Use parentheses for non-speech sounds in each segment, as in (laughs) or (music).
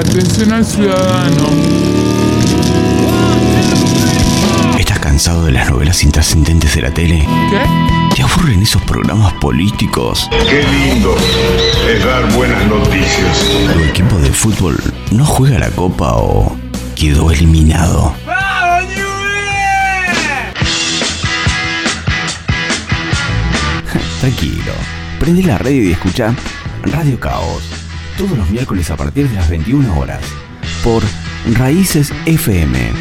Atención al ciudadano. ¿Estás cansado de las novelas intrascendentes de la tele? ¿Qué? ¿Te aburren esos programas políticos? Qué lindo es dar buenas noticias. ¿Tu equipo de fútbol no juega la copa o quedó eliminado? Tranquilo, prende la radio y escucha Radio Caos. Todos los miércoles a partir de las 21 horas. Por Raíces FM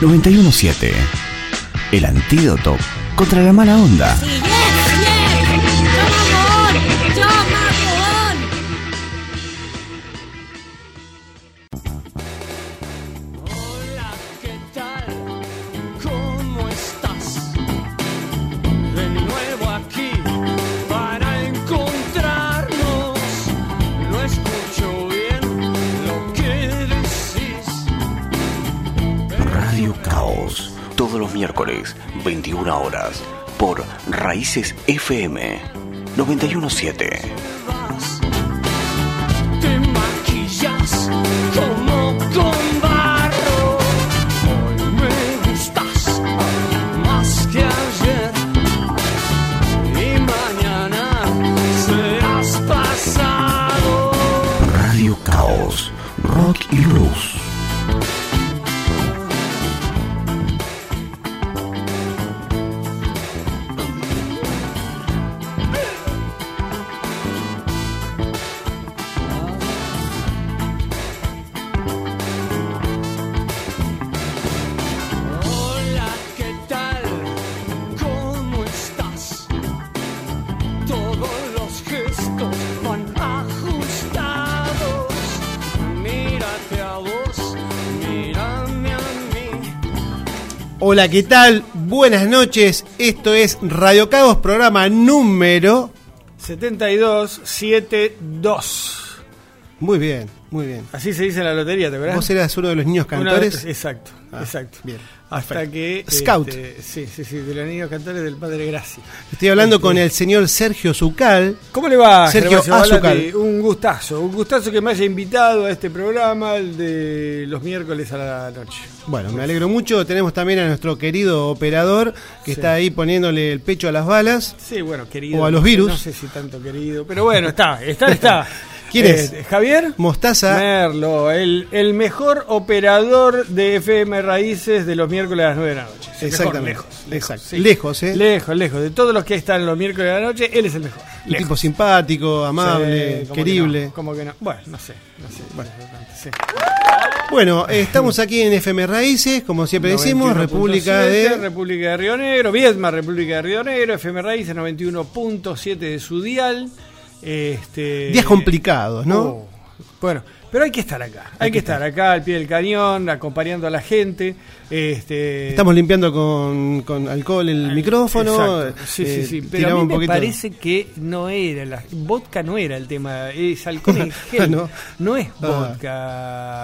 917. El antídoto contra la mala onda. 21 horas. Por Raíces FM 917. Hola, ¿qué tal? Buenas noches. Esto es Radio Cabos, programa número. 7272. Muy bien, muy bien. Así se dice en la lotería, ¿te acuerdas? ¿Vos eras uno de los niños cantores? exacto, Ah, exacto. bien. Hasta Perfecto. que. Scout. este, sí, sí, sí, de los niños cantores del Padre Gracia. Estoy hablando Este, con el señor Sergio Zucal. ¿Cómo le va, Sergio. Balati? Un gustazo, un gustazo que me haya invitado a este programa, el de los miércoles a la noche. Bueno, me alegro mucho. Tenemos también a nuestro querido operador que Sí. está ahí poniéndole el pecho a las balas. Sí, bueno, querido. O a los virus. No sé si tanto querido, pero bueno, está, está, está. (laughs) ¿Quién Eh, es? Javier. Mostaza. Merlo, el, el mejor operador de FM Raíces de los miércoles a las 9 de la noche. El mejor, Exactamente. lejos, lejos, Exacto. sí. Lejos, ¿eh? Lejos, lejos. De todos los que están los miércoles de la noche, él es el mejor. Un Lejos. tipo simpático, amable, Sí, ¿cómo que querible. no? ¿Cómo que no? Bueno, no sé. No sé. Bueno, sí. Bueno, estamos aquí en FM Raíces, como siempre decimos, 91.7, República de... República de Río Negro, Viedma, República de Río Negro, FM Raíces 91.7 de su dial. Este, Días complicados, ¿no? Oh, bueno, pero hay que estar acá. Hay, que estar acá al pie del cañón, acompañando a la gente. Este, Estamos limpiando con, con alcohol el micrófono. Exacto. Sí, eh, sí, sí. Pero a mí un me poquito- parece que no era la vodka no era el tema, es alcohol en (laughs) gel. Ah, ¿no? no. es Ah.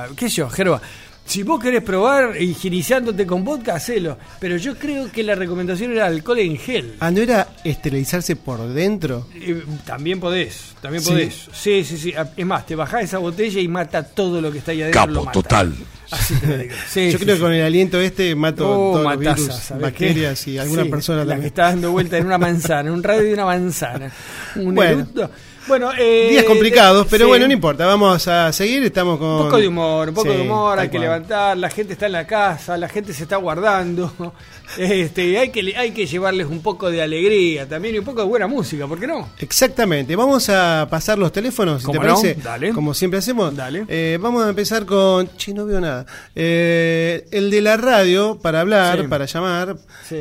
vodka. ¿Qué sé yo, Gerba? Si vos querés probar higienizándote con vodka, hacelo. Pero yo creo que la recomendación era alcohol en gel. Ah, ¿no era esterilizarse por dentro? Eh, también podés, también Sí. podés. Sí, sí, sí. Es más, te bajás esa botella y mata todo lo que está ahí adentro. lo Capo, mata. total. Así te lo digo. (laughs) Sí, Yo sí, creo sí. que con el aliento este mato Oh, todos los virus, ¿sabés bacterias qué? y alguna Sí, persona la que también. está dando vuelta en una manzana, en un radio de una manzana. Un Bueno. eructo. Bueno, eh, Días complicados, pero sí. bueno, no importa. Vamos a seguir. Estamos con. Un poco de humor, un poco Sí, de humor, hay que cual. levantar, la gente está en la casa, la gente se está guardando, (laughs) este, hay que hay que llevarles un poco de alegría también y un poco de buena música, ¿por qué no? Exactamente. Vamos a pasar los teléfonos, si te parece. Dale. Como siempre hacemos. Dale. Eh, vamos a empezar con. Che, no veo nada. Eh, el de la radio, para hablar, Sí. para llamar,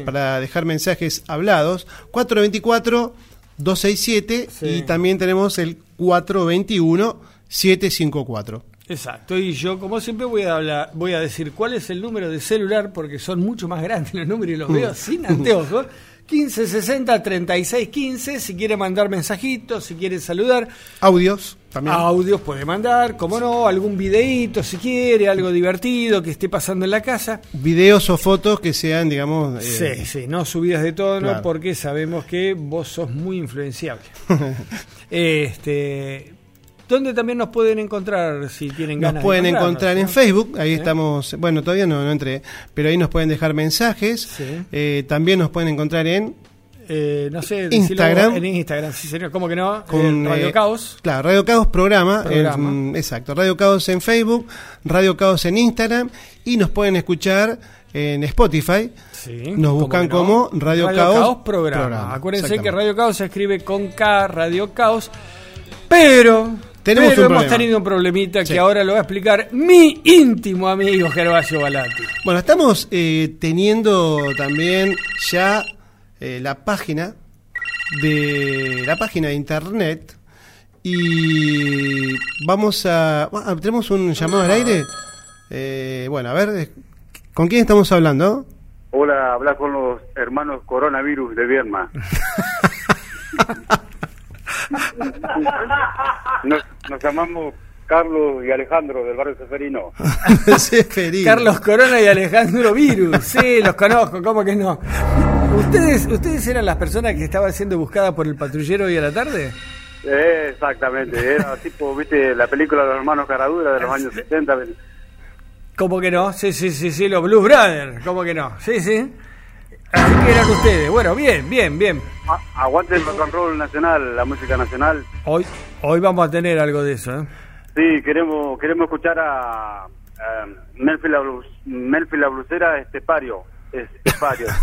para dejar mensajes hablados. 424-267. Sí. Y también tenemos el 421-754. Exacto, y yo como siempre voy a hablar, voy a decir cuál es el número de celular porque son mucho más grandes los números y los veo sin anteojos. 1560 3615 si quiere mandar mensajitos, si quiere saludar, Audios también. audios puede mandar, como no, algún videíto si quiere, algo divertido que esté pasando en la casa. Videos o fotos que sean, digamos. eh, Sí, sí, no subidas de tono Claro. porque sabemos que vos sos muy influenciable. (laughs) este, ¿Dónde también nos pueden encontrar si tienen Nos ganas? de pueden encontrar en. Facebook, ahí ¿Eh? estamos, bueno, todavía no, no entré, pero ahí nos pueden dejar mensajes. Sí. Eh, también nos pueden encontrar en Eh, no sé, Instagram. En Instagram, sí, señor. ¿Cómo que no? con Eh, Radio eh, Caos. Claro, Radio Caos programa, Programa. exacto, Radio Caos en Facebook, Radio Caos en Instagram y nos pueden escuchar en Spotify. Sí, Nos ¿cómo buscan no? como Radio Caos programa. Programa, Acuérdense que. Radio Caos se escribe con K, Radio Caos. Pero, Tenemos pero un hemos problema. tenido un problemita Sí. que ahora lo va a explicar mi íntimo amigo Gervasio Balati. Bueno, estamos eh, teniendo también ya eh, la página de la página de internet y vamos a ah, tenemos un llamado al aire. Eh, bueno, a ver, ¿con quién estamos hablando? Hola, habla con los hermanos coronavirus de Vierma. (laughs) Nos, nos llamamos Carlos y Alejandro del barrio Seferino. (laughs) Seferino. Carlos Corona y Alejandro Virus. Sí, los conozco, ¿cómo que no? ¿Ustedes, ¿Ustedes eran las personas que estaban siendo buscadas por el patrullero hoy a la tarde? Eh, exactamente, era tipo, viste, la película de los hermanos Caradura de los años 70. ¿Cómo que no? Sí, sí, sí, sí, los Blues Brothers. ¿Cómo que no? Sí, sí. Así que eran ustedes. Bueno, bien, bien, bien. A- aguante el rock and roll nacional, la música nacional. Hoy, hoy vamos a tener algo de eso, ¿eh? Sí, queremos queremos escuchar a, a Melfi la, Melfi la blusera Estepario. Estepario. (laughs)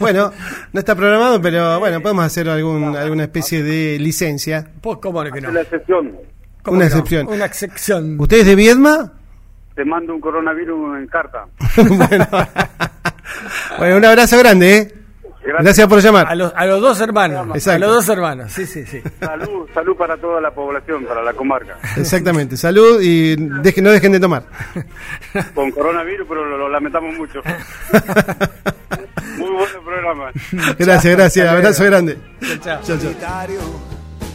Bueno, no está programado, pero bueno, podemos hacer algún, alguna especie de licencia. Pues, ¿cómo que Es no? la excepción. ¿Cómo una que no? excepción. Una excepción. ¿Usted es de Viedma? Te mando un coronavirus en carta. (laughs) bueno. (laughs) bueno, un abrazo grande, ¿eh? Gracias por llamar. A los, a los dos hermanos. Exacto. A los dos hermanos. Sí, sí, sí. Salud, salud para toda la población, para la comarca. Exactamente. Salud y deje- no dejen de tomar. Con coronavirus, pero lo, lo lamentamos mucho. Muy buen programa. Gracias, gracias. Abrazo grande. Chao, chao.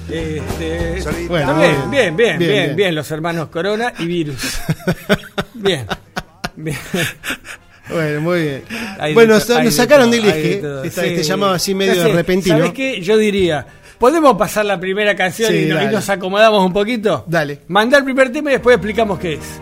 Este, Bueno, está bien, bien, bien, bien, bien, bien, bien. los hermanos Corona y Virus. (laughs) Bien. Bien. Bueno, muy bien. Hay de Bueno, nos de sacaron del de eje. todo, esta- sí. Este llamado así medio sé, repentino. ¿Sabes qué? Yo diría, ¿podemos pasar la primera canción Sí, y, no- y nos acomodamos un poquito? Dale. Mandar el primer tema y después explicamos qué es.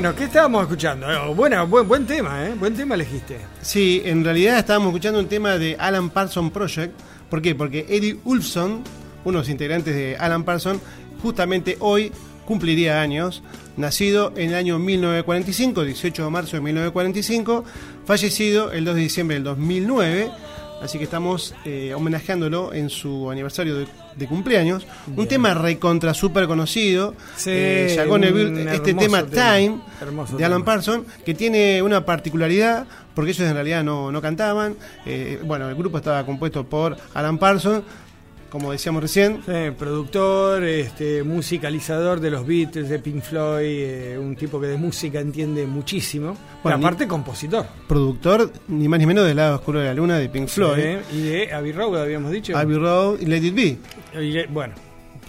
Bueno, ¿qué estábamos escuchando? Eh, Buena, buen, buen tema, ¿eh? Buen tema elegiste. Sí, en realidad estábamos escuchando un tema de Alan Parsons Project. ¿Por qué? Porque Eddie Ulfson, uno de los integrantes de Alan Parsons, justamente hoy cumpliría años. Nacido en el año 1945, 18 de marzo de 1945, fallecido el 2 de diciembre del 2009. Así que estamos eh, homenajeándolo en su aniversario de, de cumpleaños. Un tema recontra súper conocido. Sí, eh, un Neville, este tema, tema. Time Hermoso de Alan. Parsons, que tiene una particularidad, porque ellos en realidad no, no cantaban. Eh, bueno, el grupo estaba compuesto por Alan Parsons, como decíamos recién. Sí, productor, este, musicalizador de los Beatles, de Pink Floyd, eh, un tipo que de música entiende muchísimo. Bueno, Pero aparte, compositor. productor, ni más ni menos del lado oscuro de la luna de Pink Floyd, Sí, y de Abbey Road, habíamos dicho. Abbey Road y Let It Be. Y le- bueno,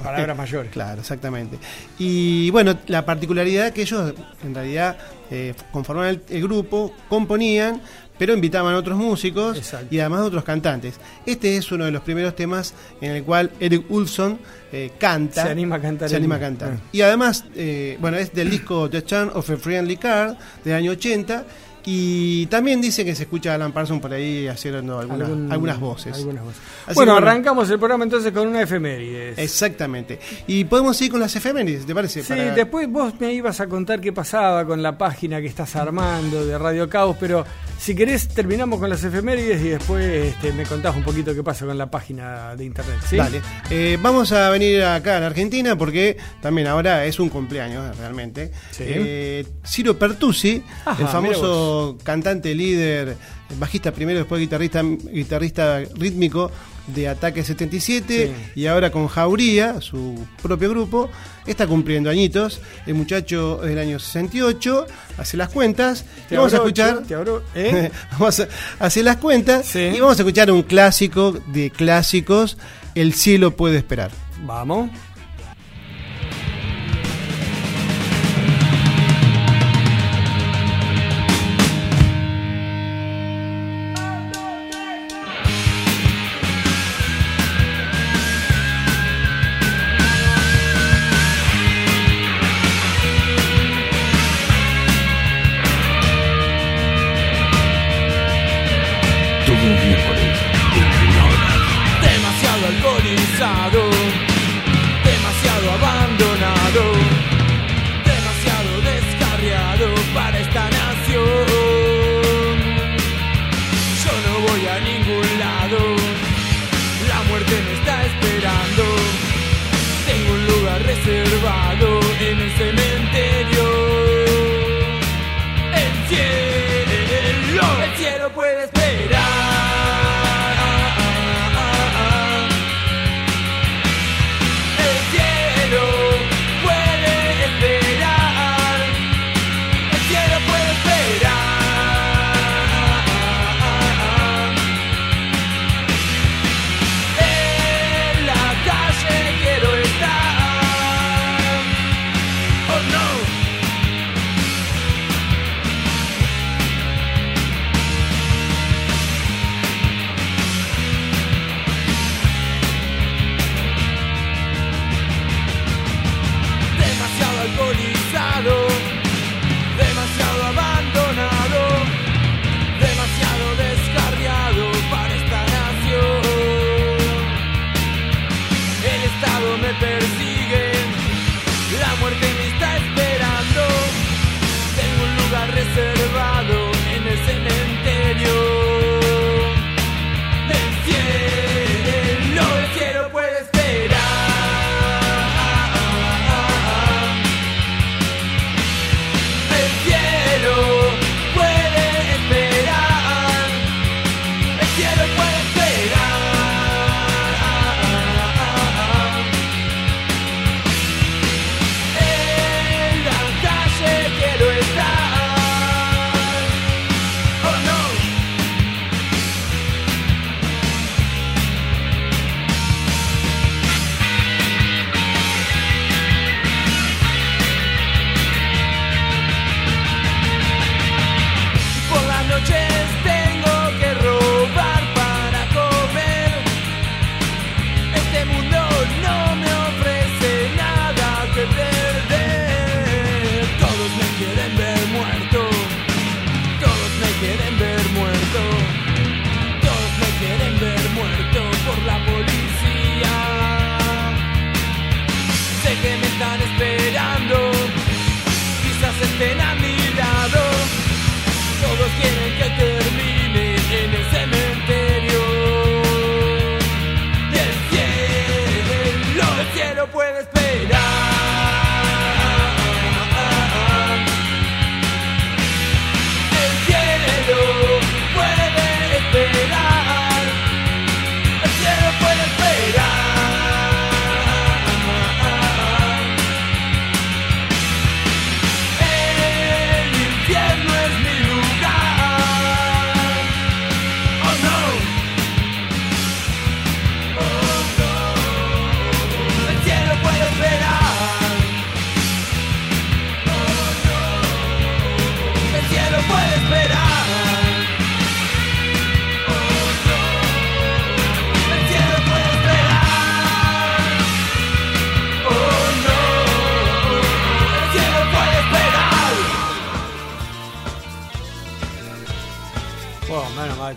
palabras mayores. Claro, exactamente. Y bueno, la particularidad que ellos en realidad eh, conformaban el, el grupo, componían, pero invitaban a otros músicos Exacto. y además a otros cantantes. Este es uno de los primeros temas en el cual Eric Ulfson eh, canta. Se anima a cantar Se anima a cantar. Ah. Y además, eh, bueno, es del disco The Charm of a Friendly Card del año 80. Y también dice que se escucha a Alan Parsons por ahí haciendo alguna- Algún- algunas voces. algunas voces. Bueno, que, arrancamos el programa entonces con una efemérides. Exactamente. Y podemos ir con las efemérides, ¿te parece? Sí, Para- después vos me ibas a contar qué pasaba con la página que estás armando de Radio Caos, pero si querés terminamos con las efemérides y después este, me contás un poquito qué pasa con la página de internet. ¿sí? Dale. Eh, vamos a venir acá a la Argentina porque también ahora es un cumpleaños realmente. Sí. Eh, Ciro Pertusi, Ajá, el famoso cantante, líder, bajista primero, después guitarrista, guitarrista rítmico de Ataque 77 y ahora con Jauría, su propio grupo, está cumpliendo añitos. El muchacho es del año 68, hace las cuentas. Te y vamos a escuchar. te abro- ¿eh? (laughs) vamos a hacer las cuentas Sí. y vamos a escuchar un clásico de clásicos, El cielo puede esperar. Vamos.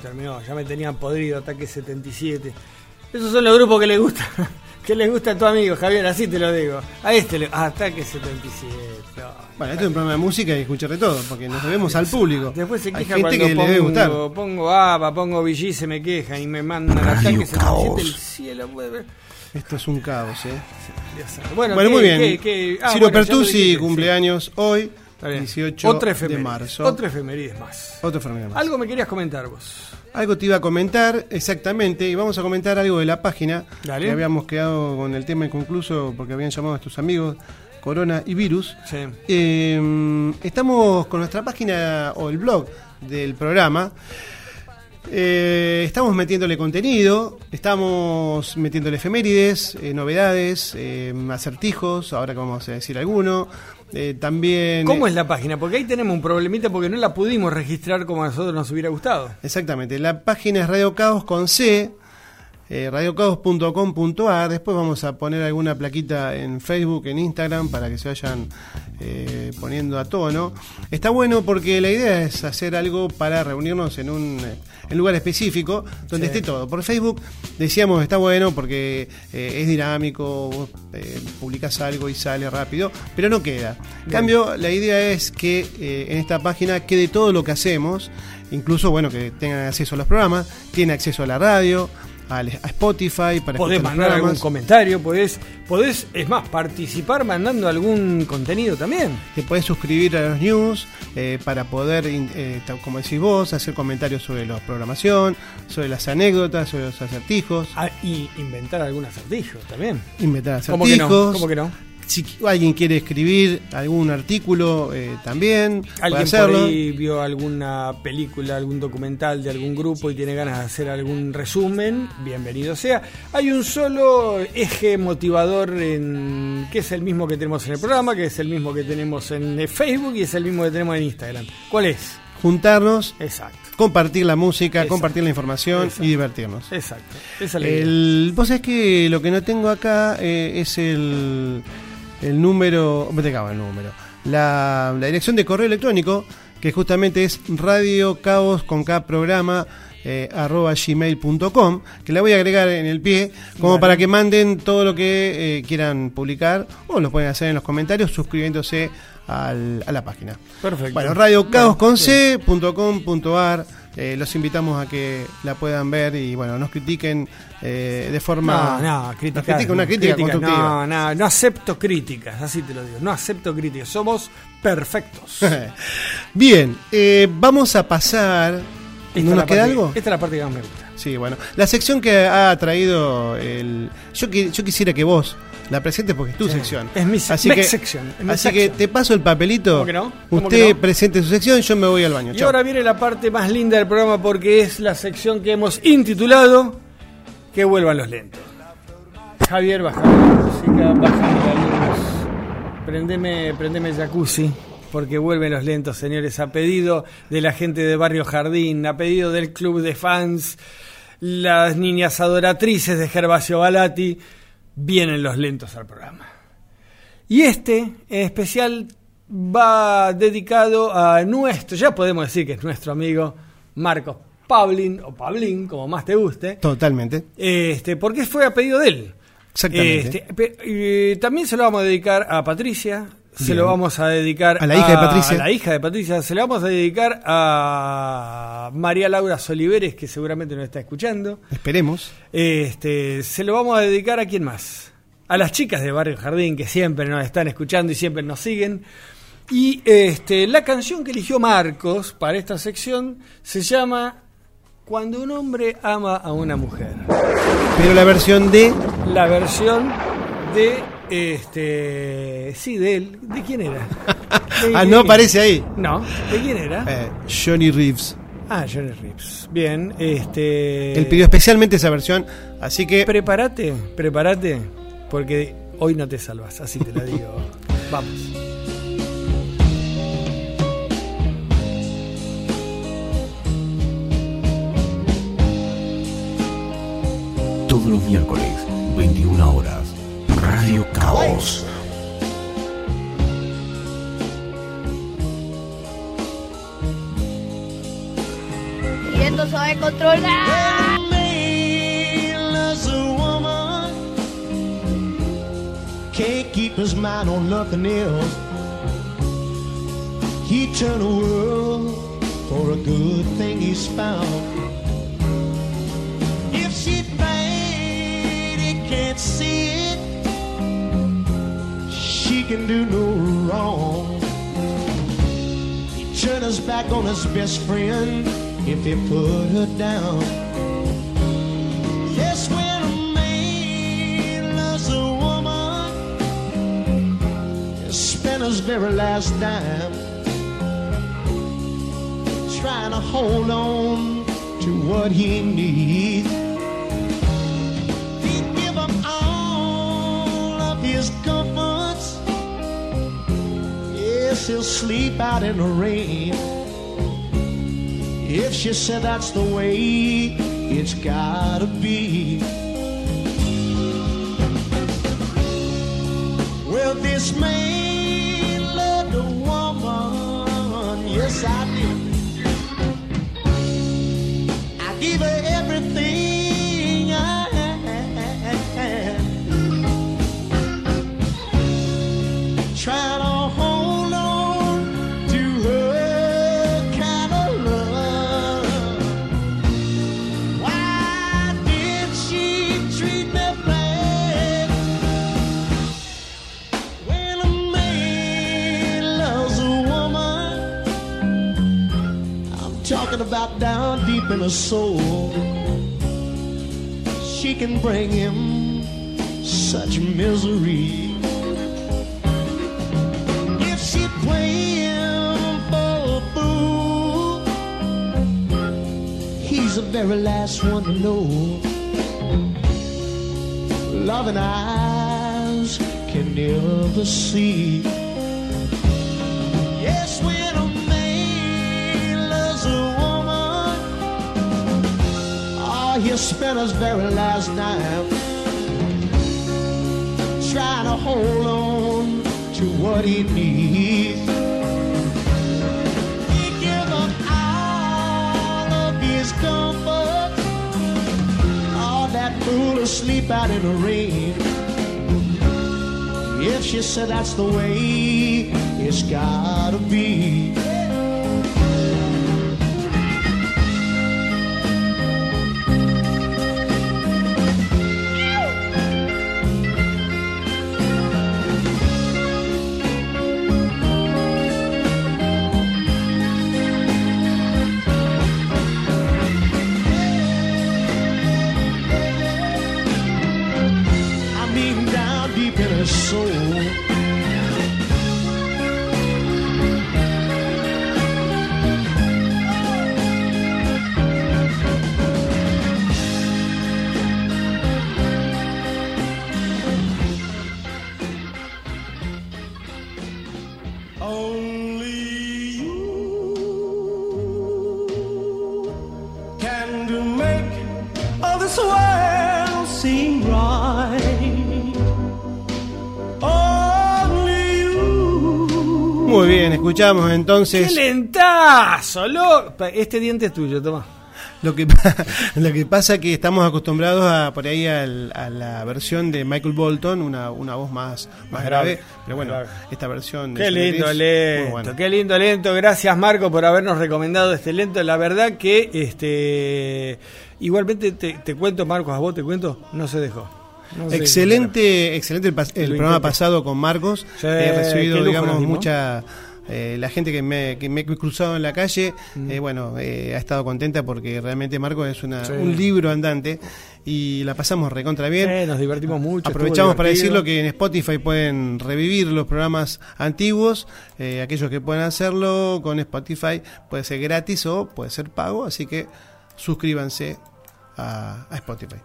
Terminó. Ya me tenían podrido Ataque 77. Esos son los grupos que le gustan. (laughs) que les gusta a tu amigo, Javier, así te lo digo. A este le. ah, Ataque 77. no. Bueno, esto es un programa de música y escuchar de todo, porque nos debemos al público. Después se Hay queja gente cuando que le debe gustar. pongo, pongo ABBA, pongo VG, se me quejan y me mandan Ataque 77 Caos. el cielo. puede ver. Esto es un caos, ¿eh? Bueno, Bueno, ¿qué- muy bien. qué- qué- ah, Ciro bueno, ya lo Pertusi, dijiste, sí. cumpleaños hoy. 18 Otra de marzo. Otra efeméride más. Otro Fernández más. Algo me querías comentar vos. Algo te iba a comentar, exactamente, y vamos a comentar algo de la página. Dale. Que habíamos quedado con el tema inconcluso porque habían llamado a tus amigos Corona y Virus. Sí. Eh, estamos con nuestra página o el blog del programa. Eh, estamos metiéndole contenido, estamos metiéndole efemérides, eh, novedades, eh, acertijos, ahora que vamos a decir alguno. Eh, también. ¿Cómo es la página? Porque ahí tenemos un problemita porque no la pudimos registrar como a nosotros nos hubiera gustado. Exactamente, la página es Radio Caos con C, eh, radiocaos.com.ar. Después vamos a poner alguna plaquita en Facebook, en Instagram, para que se vayan eh, poniendo a tono. Está bueno porque la idea es hacer algo para reunirnos en un eh, en lugar específico donde Sí. esté todo. Por Facebook decíamos está bueno porque eh, es dinámico, vos publicás algo y sale rápido, pero no queda. En cambio, la idea es que en esta página quede todo lo que hacemos, incluso bueno que tengan acceso a los programas, tienen acceso a la radio, a Spotify para Podés mandar algún comentario, podés, podés, es más, participar mandando algún contenido también. Te puedes suscribir a los news eh, para poder, eh, como decís vos, hacer comentarios sobre la programación, sobre las anécdotas, sobre los acertijos, Ah, y inventar algún acertijo también. inventar ¿Cómo que no? acertijos. ¿Cómo que no? Si alguien quiere escribir algún artículo, eh, también Alguien por ahí vio alguna película, algún documental de algún grupo y tiene ganas de hacer algún resumen, bienvenido sea. Hay un solo eje motivador en, que es el mismo que tenemos en el programa, que es el mismo que tenemos en Facebook y es el mismo que tenemos en Instagram. ¿Cuál es? Juntarnos, Exacto, compartir la música, Exacto. compartir la información Exacto. y divertirnos. exacto. Esa es la idea. El, vos sabés que lo que no tengo acá eh, es el, el número, me cago el número, la, la dirección de correo electrónico, que justamente es radio caos con K programa eh, arroba gmail.com, que la voy a agregar en el pie, como para que manden todo lo que eh, quieran publicar, o lo pueden hacer en los comentarios suscribiéndose al- a la página. Perfecto. Bueno, radiocaos con Bueno, c.com.ar. Eh, los invitamos a que la puedan ver y bueno, nos critiquen eh, de forma. No, no, nos críticas, critiquen, una crítica constructiva. No, no, no acepto críticas, así te lo digo. No acepto críticas, somos perfectos. (laughs) Bien, eh, vamos a pasar. Esta ¿No nos queda parte- algo? Esta es la parte que más me gusta. Sí, bueno. La sección que ha traído el. Yo, yo quisiera que vos la presentes porque es tu Sí. sección. Es mi así que, sección, es mi Así sección. que te paso el papelito. ¿Cómo que no? ¿Cómo Usted que no? presente su sección, yo me voy al baño. Y Chau. ahora viene la parte más linda del programa porque es la sección que hemos intitulado Que vuelvan los lentos. Javier, bajame la música, bajame la luz. Prendeme, prendeme el jacuzzi. Porque vuelven los lentos, señores, a pedido de la gente de Barrio Jardín, a pedido del club de fans, las niñas adoratrices de Gervasio Balati, vienen los lentos al programa. Y este en especial va dedicado a nuestro, ya podemos decir que es nuestro amigo Marcos Pablin, o Pablín, como más te guste, Totalmente. este, porque fue a pedido de él. Exactamente. Este, también se lo vamos a dedicar a Patricia, se lo vamos a dedicar A la hija de Patricia. a la hija de Patricia, se lo vamos a dedicar a María Laura Soliveres, que seguramente nos está escuchando. Esperemos. Este, se lo vamos a dedicar a quién más. A las chicas de Barrio Jardín que siempre nos están escuchando y siempre nos siguen. Y este, la canción que eligió Marcos para esta sección se llama Cuando un hombre ama a una mujer. Pero la versión de. La versión de este sí de él, ¿de quién era? (laughs) ¿De- Ah, de no aparece ahí. No, ¿de quién era? Eh, Johnny Reeves. Ah, Johnny Reeves. Bien, este Él pidió especialmente esa versión, así que Prepárate, prepárate, porque hoy no te salvas, así te lo (laughs) digo. Vamos. Todos los miércoles, 21 horas. Radio Caos. Y en no sabe controlar. ¡Ah! man loves a woman, can't keep his mind on nothing else. He turn the world for a good thing he's found. If she think he can't see it, she can do no wrong. He turn his back on his best friend if he put her down. Yes, when a man loves a woman, he spend his very last dime trying to hold on to what he needs. He'd give up all of his Yes, he'll sleep out in the rain. If she said that's the way it's gotta be. Well, this man deep in her soul. She can bring him such misery. If she play him for a fool, he's the very last one to know. Loving eyes can never see. Oh, he'll his very last dime trying to hold on to what he needs. He give up all of his comfort, all that fool asleep out in the rain. If she said that's the way it's gotta be. Escuchamos ¡Qué entonces lentazo! lo- Este diente es tuyo, toma. lo que (laughs) lo que pasa que estamos acostumbrados a por ahí al- a, la versión de Michael Bolton, una, una voz más, más grave, pero bueno, grave. esta versión de Qué lindo, lento. muy buena. Qué lindo, lento. Gracias, Marco, por habernos recomendado este lento. La verdad que, este, igualmente te, te cuento, Marcos, a vos te cuento, no se dejó. No Excelente, excelente el, el programa pasado con Marcos. Sí, He recibido, digamos, mucha. Eh, la gente que me, que me he cruzado en la calle, Mm. eh, bueno, eh, ha estado contenta porque realmente Marcos es una, Sí. un libro andante y la pasamos recontra bien. Nos divertimos mucho. Aprovechamos para decirlo que en Spotify pueden revivir los programas antiguos, eh, aquellos que pueden hacerlo con Spotify puede ser gratis o puede ser pago, así que suscríbanse a, a Spotify.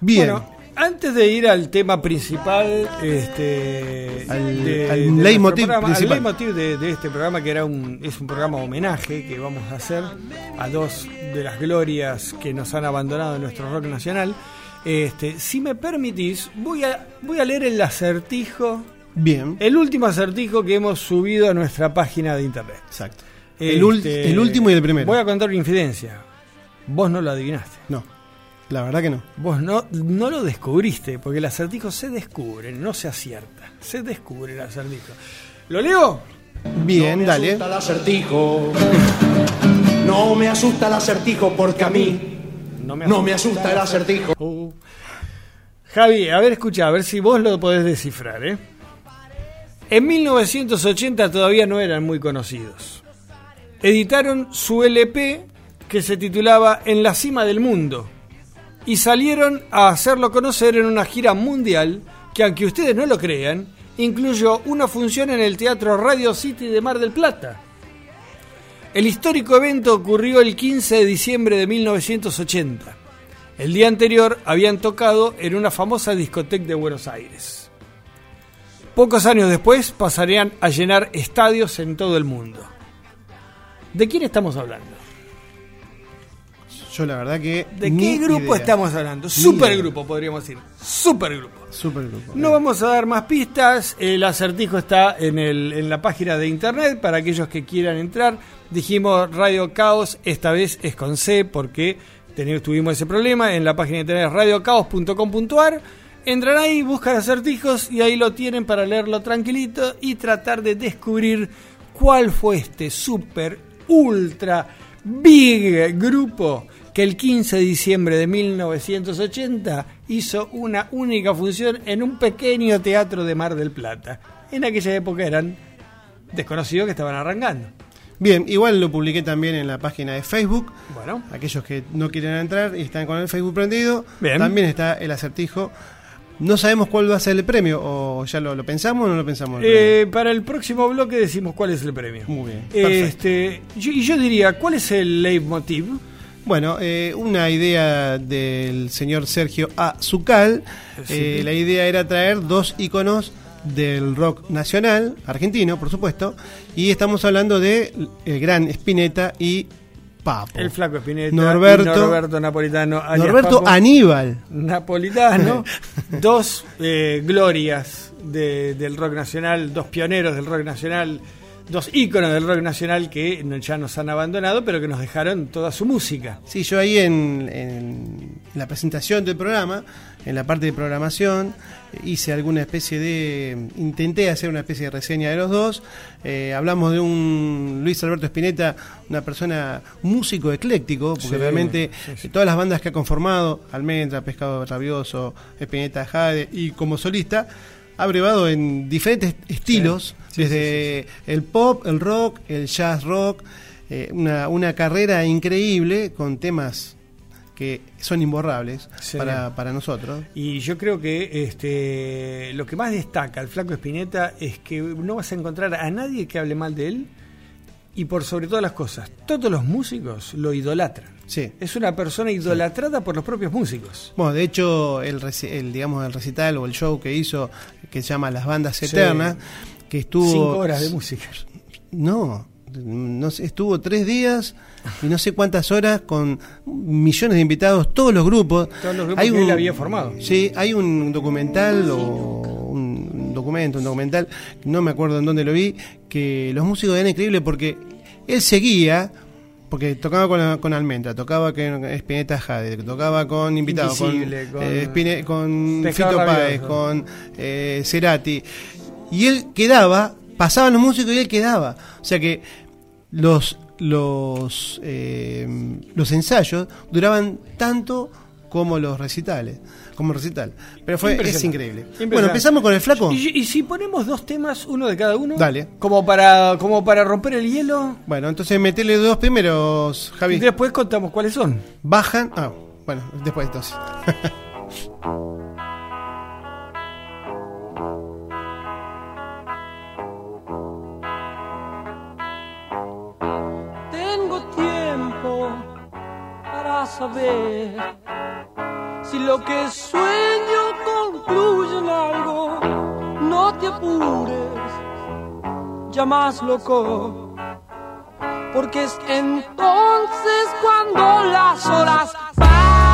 Bien, Bueno, antes de ir al tema principal, este, Al- de- al de nuestro leitmotiv programa, principal. al leitmotiv de, de este programa, que era un, es un programa homenaje que vamos a hacer a dos de las glorias que nos han abandonado en nuestro rock nacional. Este, si me permitís, voy a, voy a leer el acertijo, bien, el último acertijo que hemos subido a nuestra página de internet. exacto. El, Este, el último y el primero. Voy a contar una infidencia. Vos no lo adivinaste. No, la verdad que no. Vos no, no lo descubriste, porque el acertijo se descubre, no se acierta. Se descubre el acertijo. ¿Lo leo? Bien, dale. asusta el acertijo. No me asusta el acertijo porque a mí No no me asusta el acertijo. Uh. Javi, a ver, escucha, a ver si vos lo podés descifrar, ¿eh? En 1980 todavía no eran muy conocidos. Editaron su LP que se titulaba En la cima del mundo y salieron a hacerlo conocer en una gira mundial que, aunque ustedes no lo crean, incluyó una función en el Teatro Radio City de Mar del Plata. El histórico evento ocurrió el 15 de diciembre de 1980. El día anterior habían tocado en una famosa discoteca de Buenos Aires. Pocos años después pasarían a llenar estadios en todo el mundo. ¿De quién estamos hablando? Yo la verdad que. ¿De qué grupo idea. estamos hablando? Ni Supergrupo, podríamos decir. Supergrupo. Supergrupo. No vamos a dar más pistas. El acertijo está en, el, en la página de internet para aquellos que quieran entrar. Dijimos Radio Caos, esta vez es con C porque tuvimos ese problema. En la página de internet radiocaos.com.ar. Entran ahí, buscan acertijos y ahí lo tienen para leerlo tranquilito y tratar de descubrir cuál fue este super, ultra, big grupo que el 15 de diciembre de 1980 hizo una única función en un pequeño teatro de Mar del Plata. En aquella época eran desconocidos que estaban arrancando. Bien, igual lo publiqué también en la página de Facebook. Bueno, Aquellos que no quieren entrar y están con el Facebook prendido, Bien. también está el acertijo. No sabemos cuál va a ser el premio, o ya lo, lo pensamos o no lo pensamos. el eh, para el próximo bloque decimos cuál es el premio. Muy bien. perfecto. Este, yo- y yo diría, ¿cuál es el leitmotiv? Bueno, eh, una idea del señor Sergio A. Zucal. Sí. Eh, la idea era traer dos íconos del rock nacional, argentino, por supuesto, y estamos hablando de el gran Spinetta y Papo. El flaco Espineta, Norberto- Norberto Napolitano, Norberto Papo. Aníbal. Napolitano, (laughs) dos eh, glorias de- del rock nacional, dos pioneros del rock nacional, dos íconos del rock nacional que ya nos han abandonado, pero que nos dejaron toda su música. Sí, yo ahí en, en la presentación del programa, en la parte de programación, hice alguna especie de. Intenté hacer una especie de reseña de los dos. Eh, hablamos de un Luis Alberto Spinetta, una persona músico ecléctico, porque Sí, realmente sí, sí. todas las bandas que ha conformado, Almendra, Pescado Rabioso, Spinetta Jade, y como solista, ha brevado en diferentes estilos, Sí, desde el pop, el rock, el jazz rock, eh, una, una carrera increíble con temas que son imborrables Sí. para, para nosotros. Y yo creo que este, lo que más destaca el flaco Espineta es que no vas a encontrar a nadie que hable mal de él y por sobre todas las cosas, todos los músicos lo idolatran. Sí. Es una persona idolatrada por los propios músicos. Bueno, de hecho, el, el, digamos, el recital o el show que hizo, que se llama Las Bandas Sí. Eternas, que estuvo... Cinco horas de música. No, no sé, estuvo tres días y no sé cuántas horas con millones de invitados, todos los grupos. Todos los grupos que él había formado. Sí, hay un documental o un documento, un documental, no me acuerdo en dónde lo vi, que los músicos eran increíbles porque él seguía. Porque tocaba con, con Almendra, tocaba con Spinetta Jade, tocaba con invitados, con, con- eh, Spine- con Pescado Fito Páez, con eh, Cerati. Y él quedaba, pasaban los músicos y él quedaba. O sea que los los eh, los ensayos duraban tanto como los recitales, como recital. Pero fue es increíble. Bueno, empezamos con el flaco. ¿Y, y si ponemos dos temas, uno de cada uno? Dale. Como para, como para romper el hielo. Bueno, entonces metele dos primeros, Y Javi. después contamos cuáles son. Bajan. Ah, bueno, después entonces. (laughs) Tengo tiempo para saber si lo que sueño concluye en algo. No te apures, ya más loco. Porque es entonces cuando las horas bajan.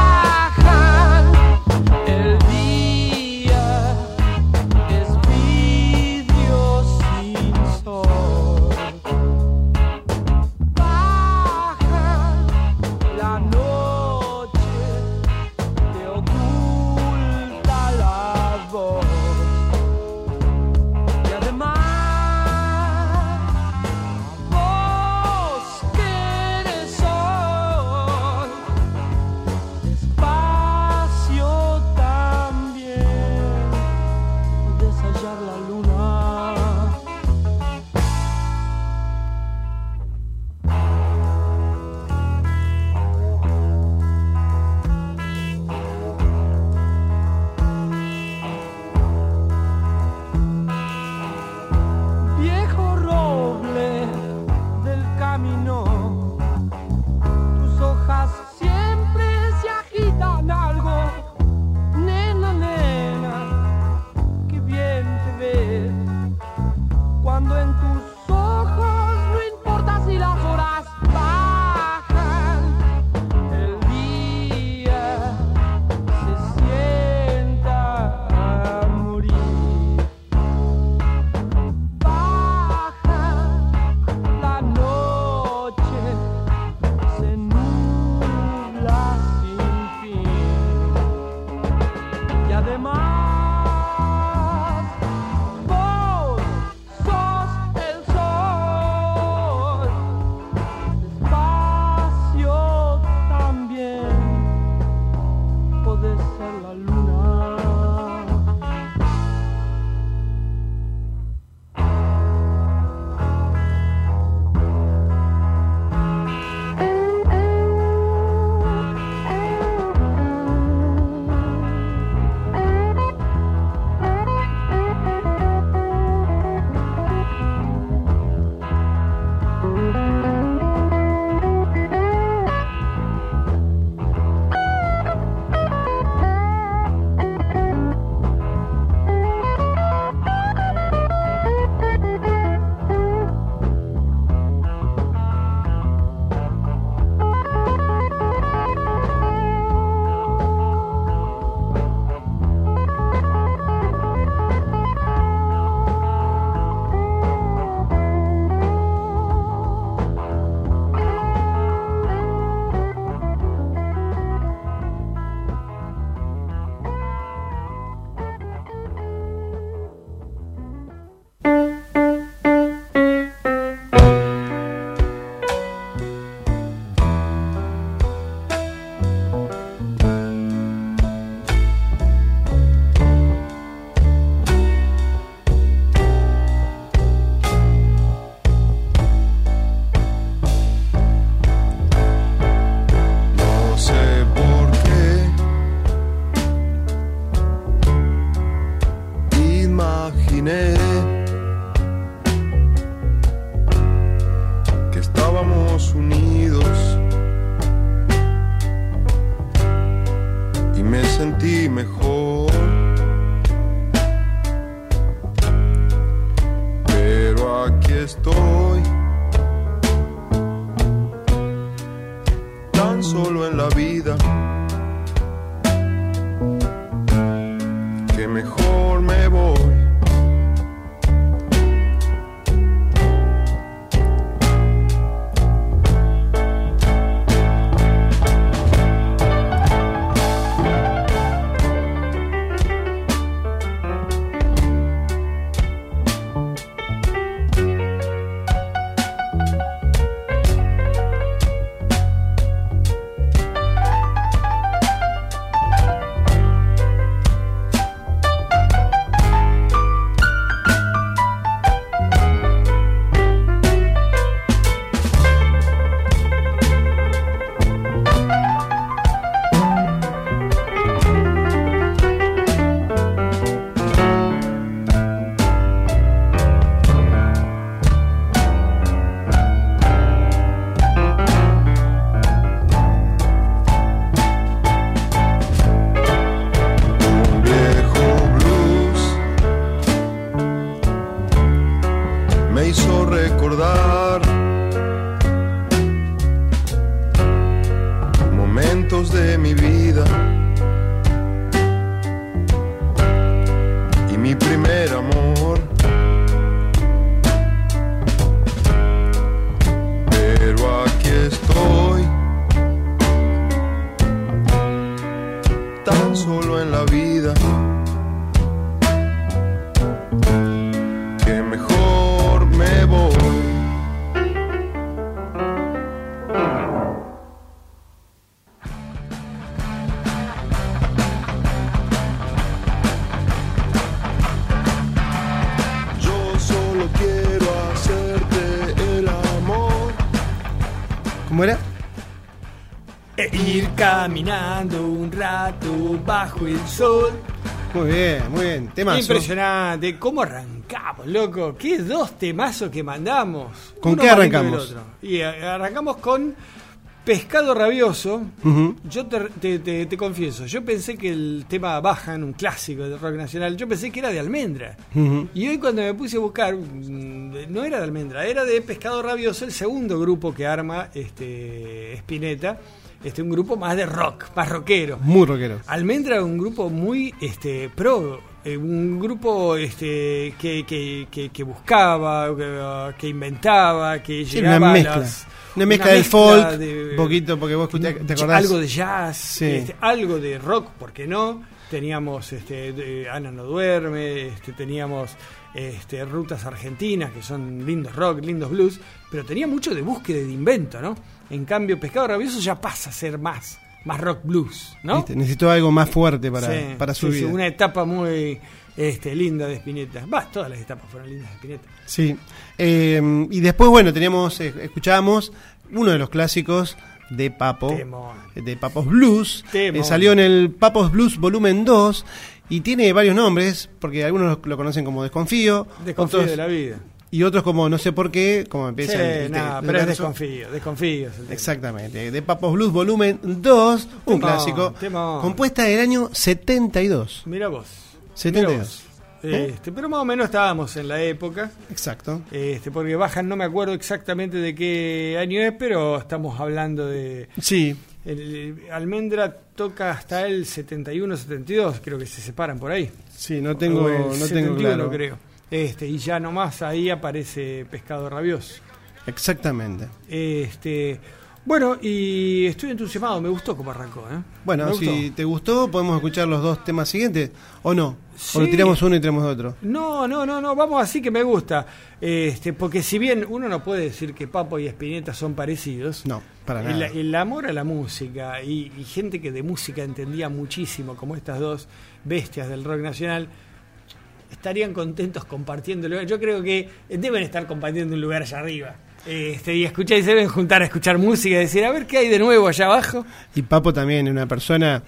imaginé. Caminando un rato bajo el sol. Muy bien, muy bien. Temazo. Impresionante. ¿Cómo arrancamos, loco? ¿Qué dos temazos que mandamos? ¿Con Uno qué arrancamos? Y eh, arrancamos con Pescado Rabioso. Yo te, te- te- te confieso, yo pensé que el tema Bajan, un clásico del rock nacional, yo pensé que era de Almendra. Y hoy cuando me puse a buscar, mm, no era de Almendra, era de Pescado Rabioso, el segundo grupo que arma este Spinetta, este, un grupo más de rock, más rockero. Muy rockero. Almendra un grupo muy este pro, eh, un grupo este que, que, que, que buscaba, que, que inventaba, que Sí, llegaba una a mezcla. las- Una mezcla del folk, de- un poquito, porque vos te ja- acordás. algo de jazz, Sí. este, algo de rock, ¿por qué no? Teníamos este, de Ana no duerme, este, teníamos este, rutas argentinas que son lindos rock, lindos blues, pero tenía mucho de búsqueda y de invento, ¿no? En cambio, Pescado Rabioso ya pasa a ser más, más rock blues, ¿no? Viste, Necesitó algo más fuerte para, Sí, para su sí, vida. una etapa muy este, linda de Spinetta. Va, todas las etapas fueron lindas de Spinetta. Sí. Eh, y después, bueno, teníamos, eh, escuchábamos uno de los clásicos de Papo, Temón. de Papos Blues. Eh, salió en el Papos Blues Volumen 2 y tiene varios nombres, porque algunos lo, lo conocen como Desconfío, Desconfío otros- de la vida. Y otros como No sé por qué, como Sí, empieza el, nada, el pero es desconfío, desconfío. es. Exactamente, de Papos Blues Volumen 2, un Temón, clásico, temón. compuesta del año 72. Mira vos. 72. Mirá vos. Este, pero más o menos estábamos en la época. Exacto. Este, porque bajan, no me acuerdo exactamente de qué año es, pero estamos hablando de. Sí, el- Almendra toca hasta el 71-72, creo que se separan por ahí. sí, no tengo, no tengo 71, claro. creo. Este, y ya nomás ahí aparece Pescado Rabioso. Exactamente. Este, bueno, y estoy entusiasmado, me gustó cómo arrancó. ¿eh? Bueno, Me si gustó. te gustó, podemos escuchar los dos temas siguientes, ¿o no? Sí. O lo tiramos uno y tiramos otro. No, no, no, no, vamos así que me gusta. Este, porque si bien uno no puede decir que Papo y Spinetta son parecidos, No, para el, nada. el amor a la música y, y gente que de música entendía muchísimo, como estas dos bestias del rock nacional, estarían contentos compartiendo el lugar. Yo creo que deben estar compartiendo un lugar allá arriba. Este, y escuchar y se deben juntar a escuchar música y decir, a ver qué hay de nuevo allá abajo. Y Papo también, una persona,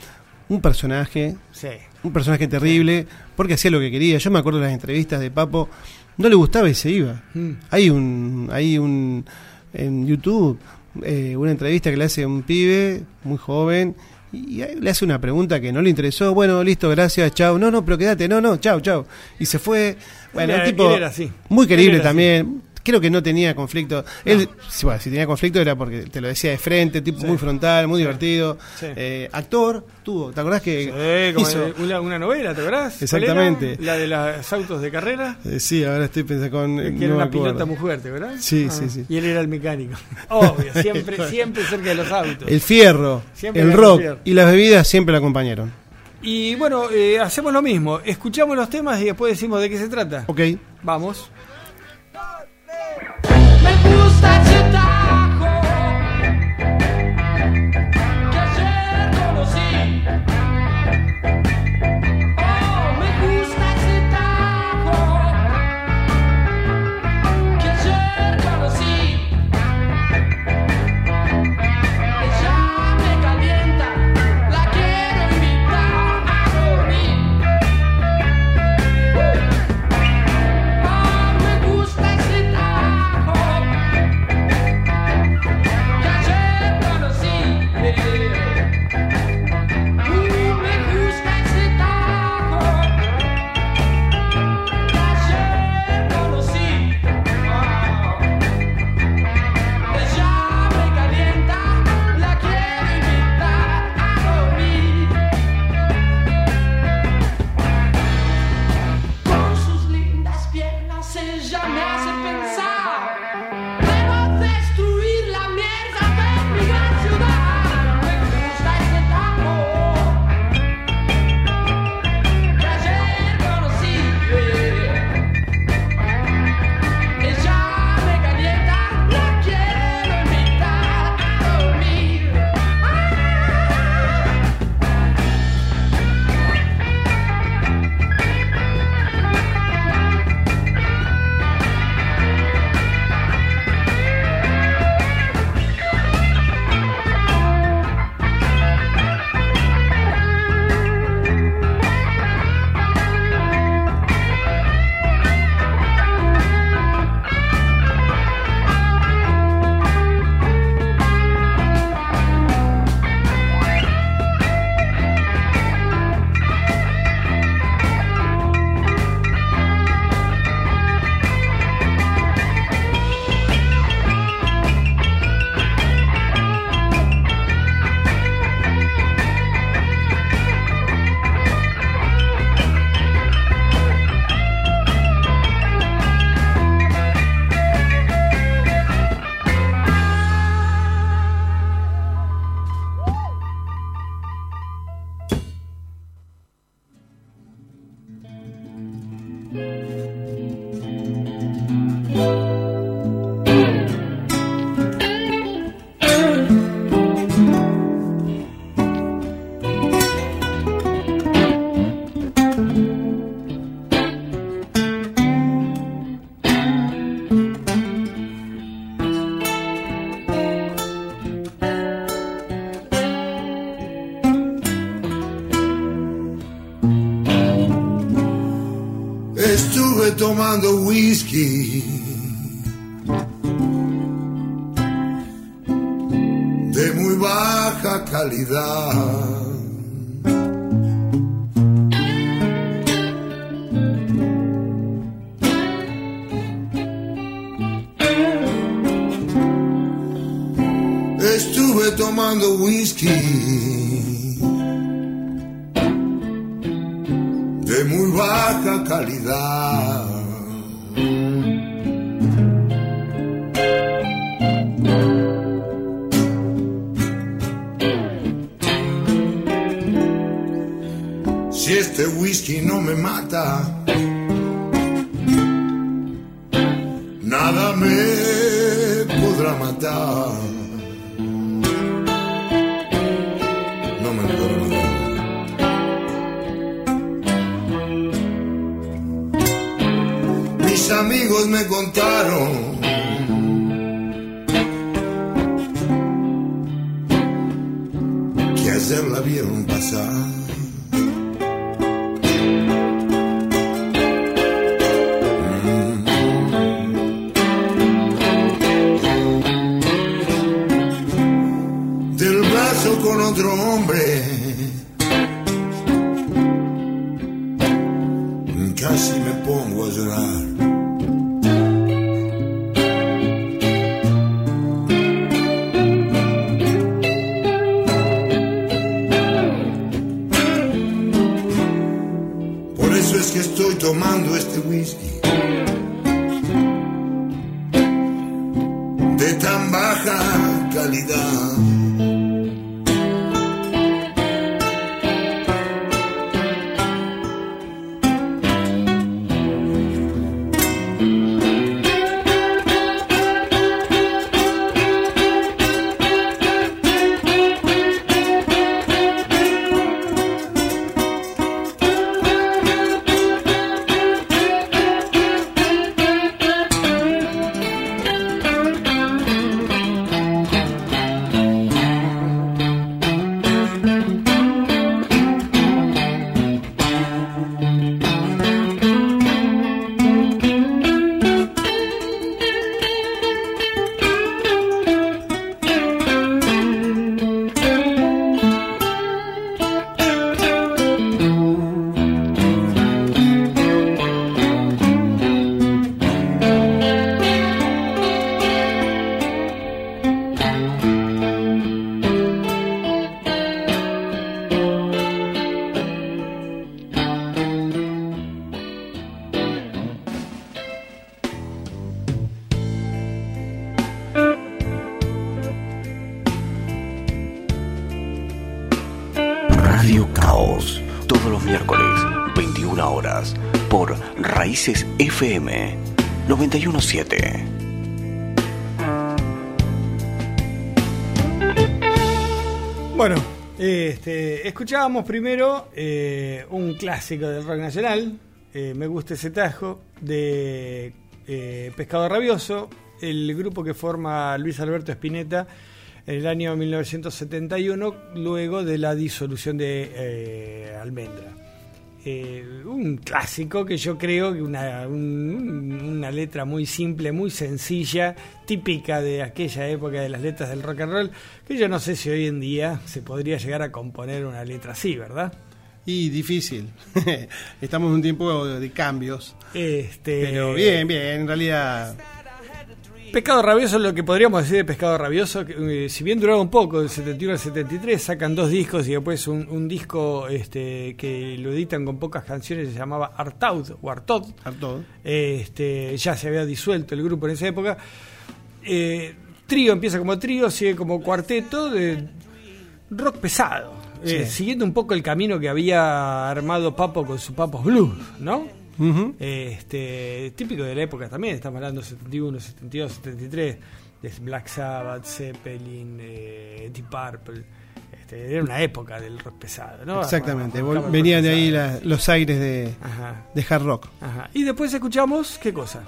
un personaje, Sí. un personaje terrible, porque hacía lo que quería. Yo me acuerdo de las entrevistas de Papo, no le gustaba y se iba. Mm. Hay un, hay un, en YouTube eh, una entrevista que le hace a un pibe muy joven y le hace una pregunta que no le interesó. Bueno, listo, gracias, chao. No, no, pero quédate, no, no, chao, chao. Y se fue. Bueno, tipo él era así. muy querible así. Creo que no tenía conflicto. Él, si, bueno, si tenía conflicto era porque te lo decía de frente, tipo Sí. muy frontal, muy divertido. Sí. Eh, actor, tuvo. ¿Te acordás que como hizo? una, una novela, ¿te acordás? Exactamente. La de los autos de carrera. Eh, sí, ahora estoy pensando con. Que no era una pilota muy fuerte, ¿verdad? Sí, Ah, sí, sí. Y él era el mecánico. (laughs) Obvio, siempre, siempre cerca de los autos. El fierro, Siempre el rock fierro. y las bebidas siempre lo acompañaron. Y bueno, eh, hacemos lo mismo. Escuchamos los temas y después decimos de qué se trata. Ok. Vamos. Me tomando whisky de muy baja calidad. Estuve tomando whisky de muy baja calidad. Si este whisky no me mata, nada me podrá matar. Me contaron que ayer la vieron pasar. Escuchábamos primero eh, un clásico del rock nacional, eh, Me gusta ese tajo, de eh, Pescado Rabioso, el grupo que forma Luis Alberto Spinetta en el año 1971, luego de la disolución de Almendra. Eh, un clásico que yo creo que una, un- una letra muy simple, muy sencilla, típica de aquella época de las letras del rock and roll, que yo no sé si hoy en día se podría llegar a componer una letra así, ¿verdad? Y difícil. (laughs) Estamos en un tiempo de cambios. Este, Pero bien, bien, en realidad. Pescado Rabioso, lo que podríamos decir de Pescado Rabioso, que, eh, si bien duraba un poco, del 71 al 73, sacan dos discos y después un, un disco este, que lo editan con pocas canciones, se llamaba Artaud o Artaud. Artaud. Este, ya se había disuelto el grupo en esa época. Eh, trío empieza como trío, sigue como cuarteto de rock pesado, eh, Sí. siguiendo un poco el camino que había armado Papo con su Papos Blues, ¿no? Este, típico de la época también, estamos hablando 71, 72, 73, de Black Sabbath, Zeppelin, eh, Deep Purple. Este, era una época del rock pesado, ¿no? Exactamente. Venían de ahí la- los aires de, Ajá, de hard rock. ajá. Y después escuchamos, ¿qué cosa?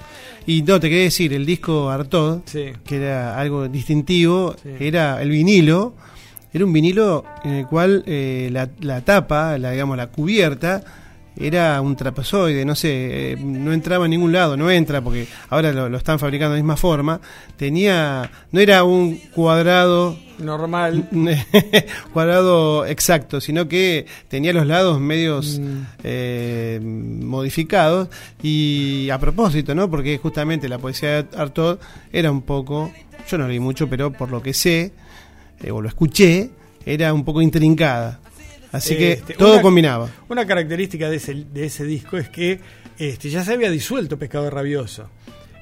Y no, te quería decir, el disco Artaud, Sí. que era algo distintivo, Sí. era el vinilo. Era un vinilo en el cual eh, la, la tapa, la, digamos, la cubierta, era un trapezoide, no sé, eh, no entraba en ningún lado, no entra porque ahora lo, lo están fabricando de la misma forma. Tenía, no era un cuadrado Normal. (laughs) cuadrado exacto, sino que tenía los lados medios Mm. eh, modificados y a propósito, ¿no? Porque justamente la poesía de Artaud era un poco, yo no leí mucho, pero por lo que sé eh, o lo escuché, era un poco intrincada. Así Este, que todo una- combinaba. Una característica de ese, de ese disco es que este, ya se había disuelto Pescado Rabioso.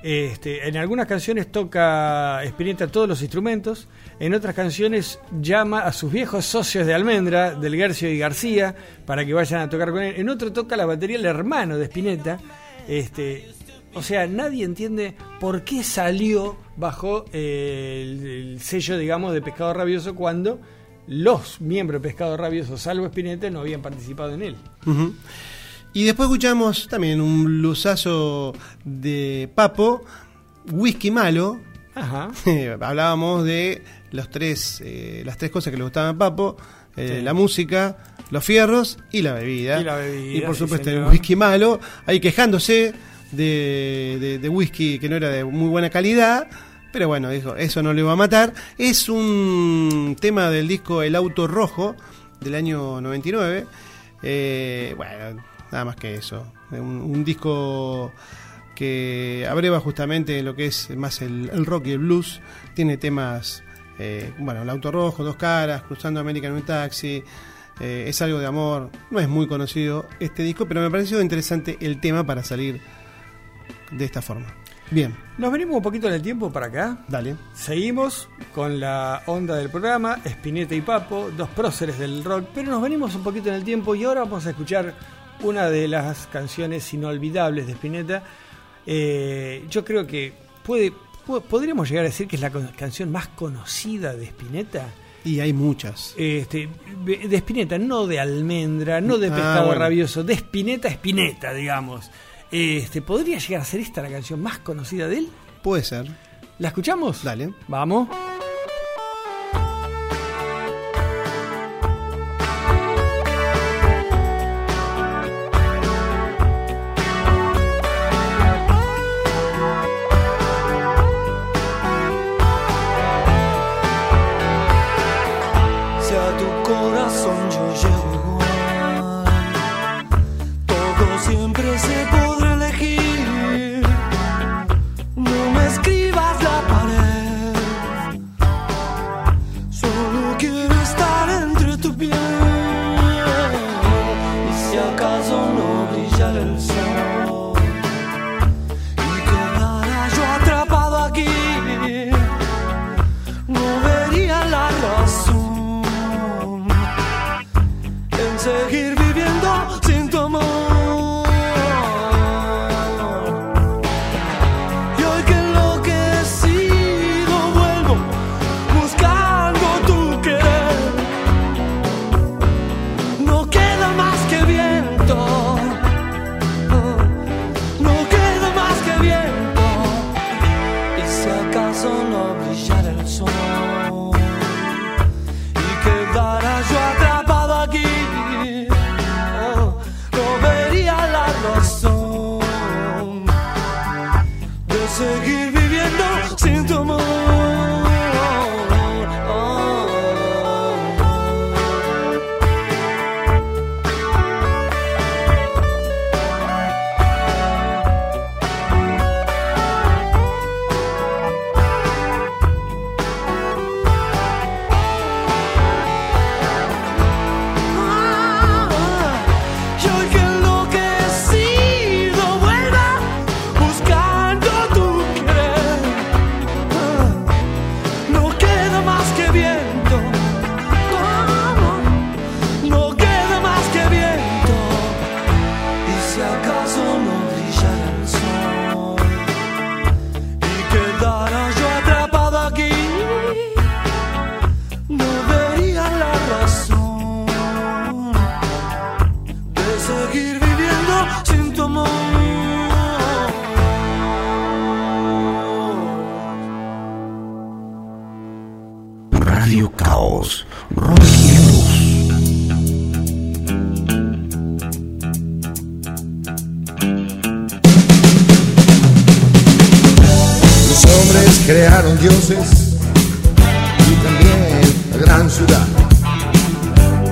Este, en algunas canciones toca Spinetta todos los instrumentos, en otras canciones llama a sus viejos socios de Almendra, del Garcio y García, para que vayan a tocar con él. En otro toca la batería el hermano de Spinetta. Este, o sea, nadie entiende por qué salió bajo eh, el, el sello, digamos, de Pescado Rabioso cuando los miembros de Pescado Rabioso, salvo Spinetta, no habían participado en él. Y después escuchamos también un blusazo de Papo, Whisky Malo, Ajá. (laughs) Hablábamos de los tres, eh, las tres cosas que le gustaban a Papo, eh, Sí. la música, los fierros y la bebida. Y la bebida, Y por sí, supuesto el whisky malo, ahí quejándose de, de- de whisky que no era de muy buena calidad, Pero bueno, dijo, eso no le va a matar. Es un tema del disco El Auto Rojo del año 99. Eh, bueno, nada más que eso. Un, disco que abreva justamente lo que es más el, el rock y el blues. Tiene temas, eh, bueno, El Auto Rojo, Dos Caras, Cruzando América en un taxi. eh, es algo de amor. No es muy conocido este disco, pero me pareció interesante el tema para salir de esta forma. Bien, Nos venimos un poquito en el tiempo para acá. dale. Seguimos con la onda del programa, Spinetta y Papo, dos próceres del rock, pero nos venimos un poquito en el tiempo y ahora vamos a escuchar una de las canciones inolvidables de Spinetta. Eh, yo creo que puede, po- podríamos llegar a decir que es la canción más conocida de Spinetta. Y hay muchas. Este, de Spinetta, no de almendra, no de Ah, pescado bueno. rabioso, de Spinetta, Spinetta, digamos. Este, ¿Podría llegar a ser esta la canción más conocida de él? Puede ser. ¿La escuchamos? Dale. Vamos. Crearon dioses y también la gran ciudad.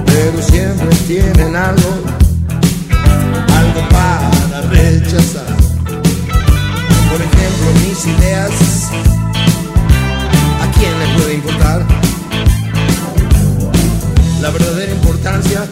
Pero siempre tienen algo, algo para rechazar. Por ejemplo, mis ideas, ¿a quién le puede importar? La verdadera importancia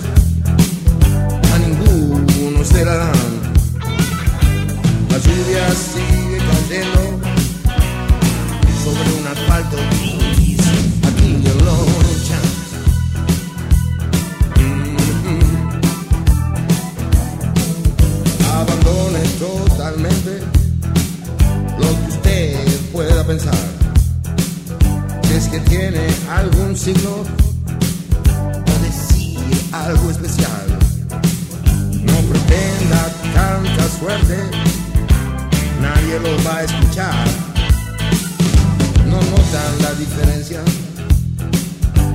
tiene algún signo o decir algo especial. No pretenda tanta suerte, nadie lo va a escuchar no notan la diferencia.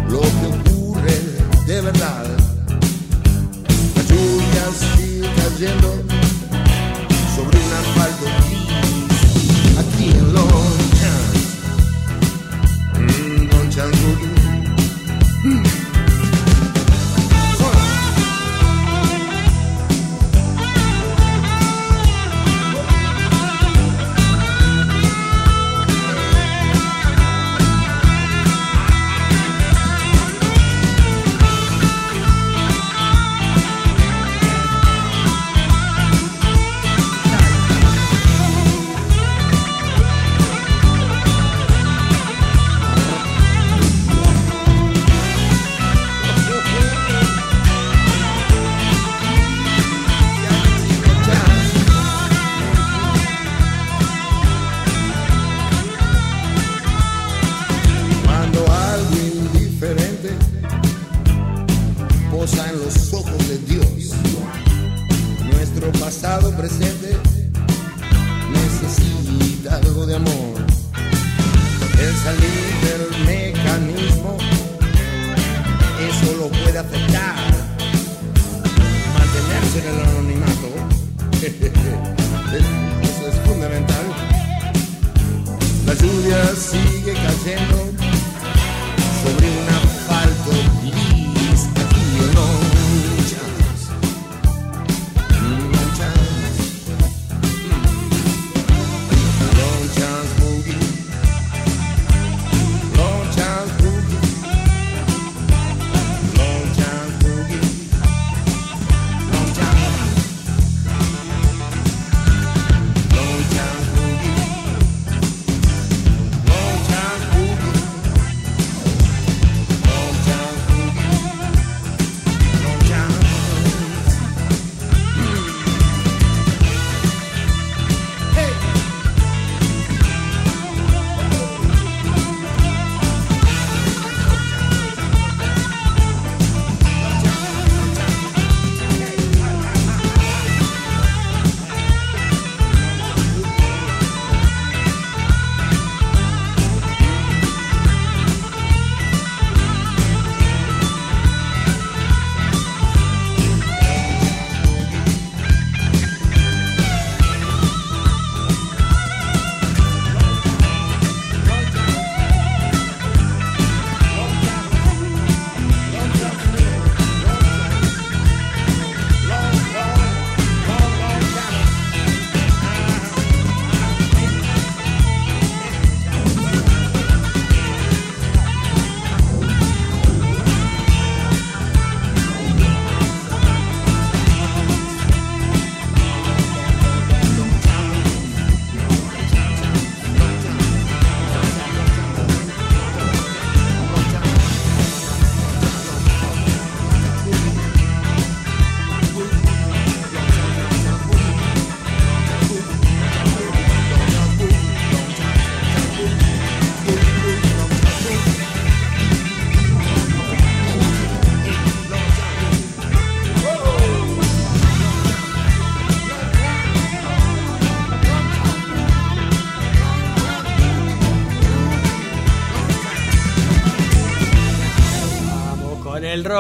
Lo que ocurre de verdad. La lluvia sigue cayendo sobre un asfalto gris aquí en Lonchas.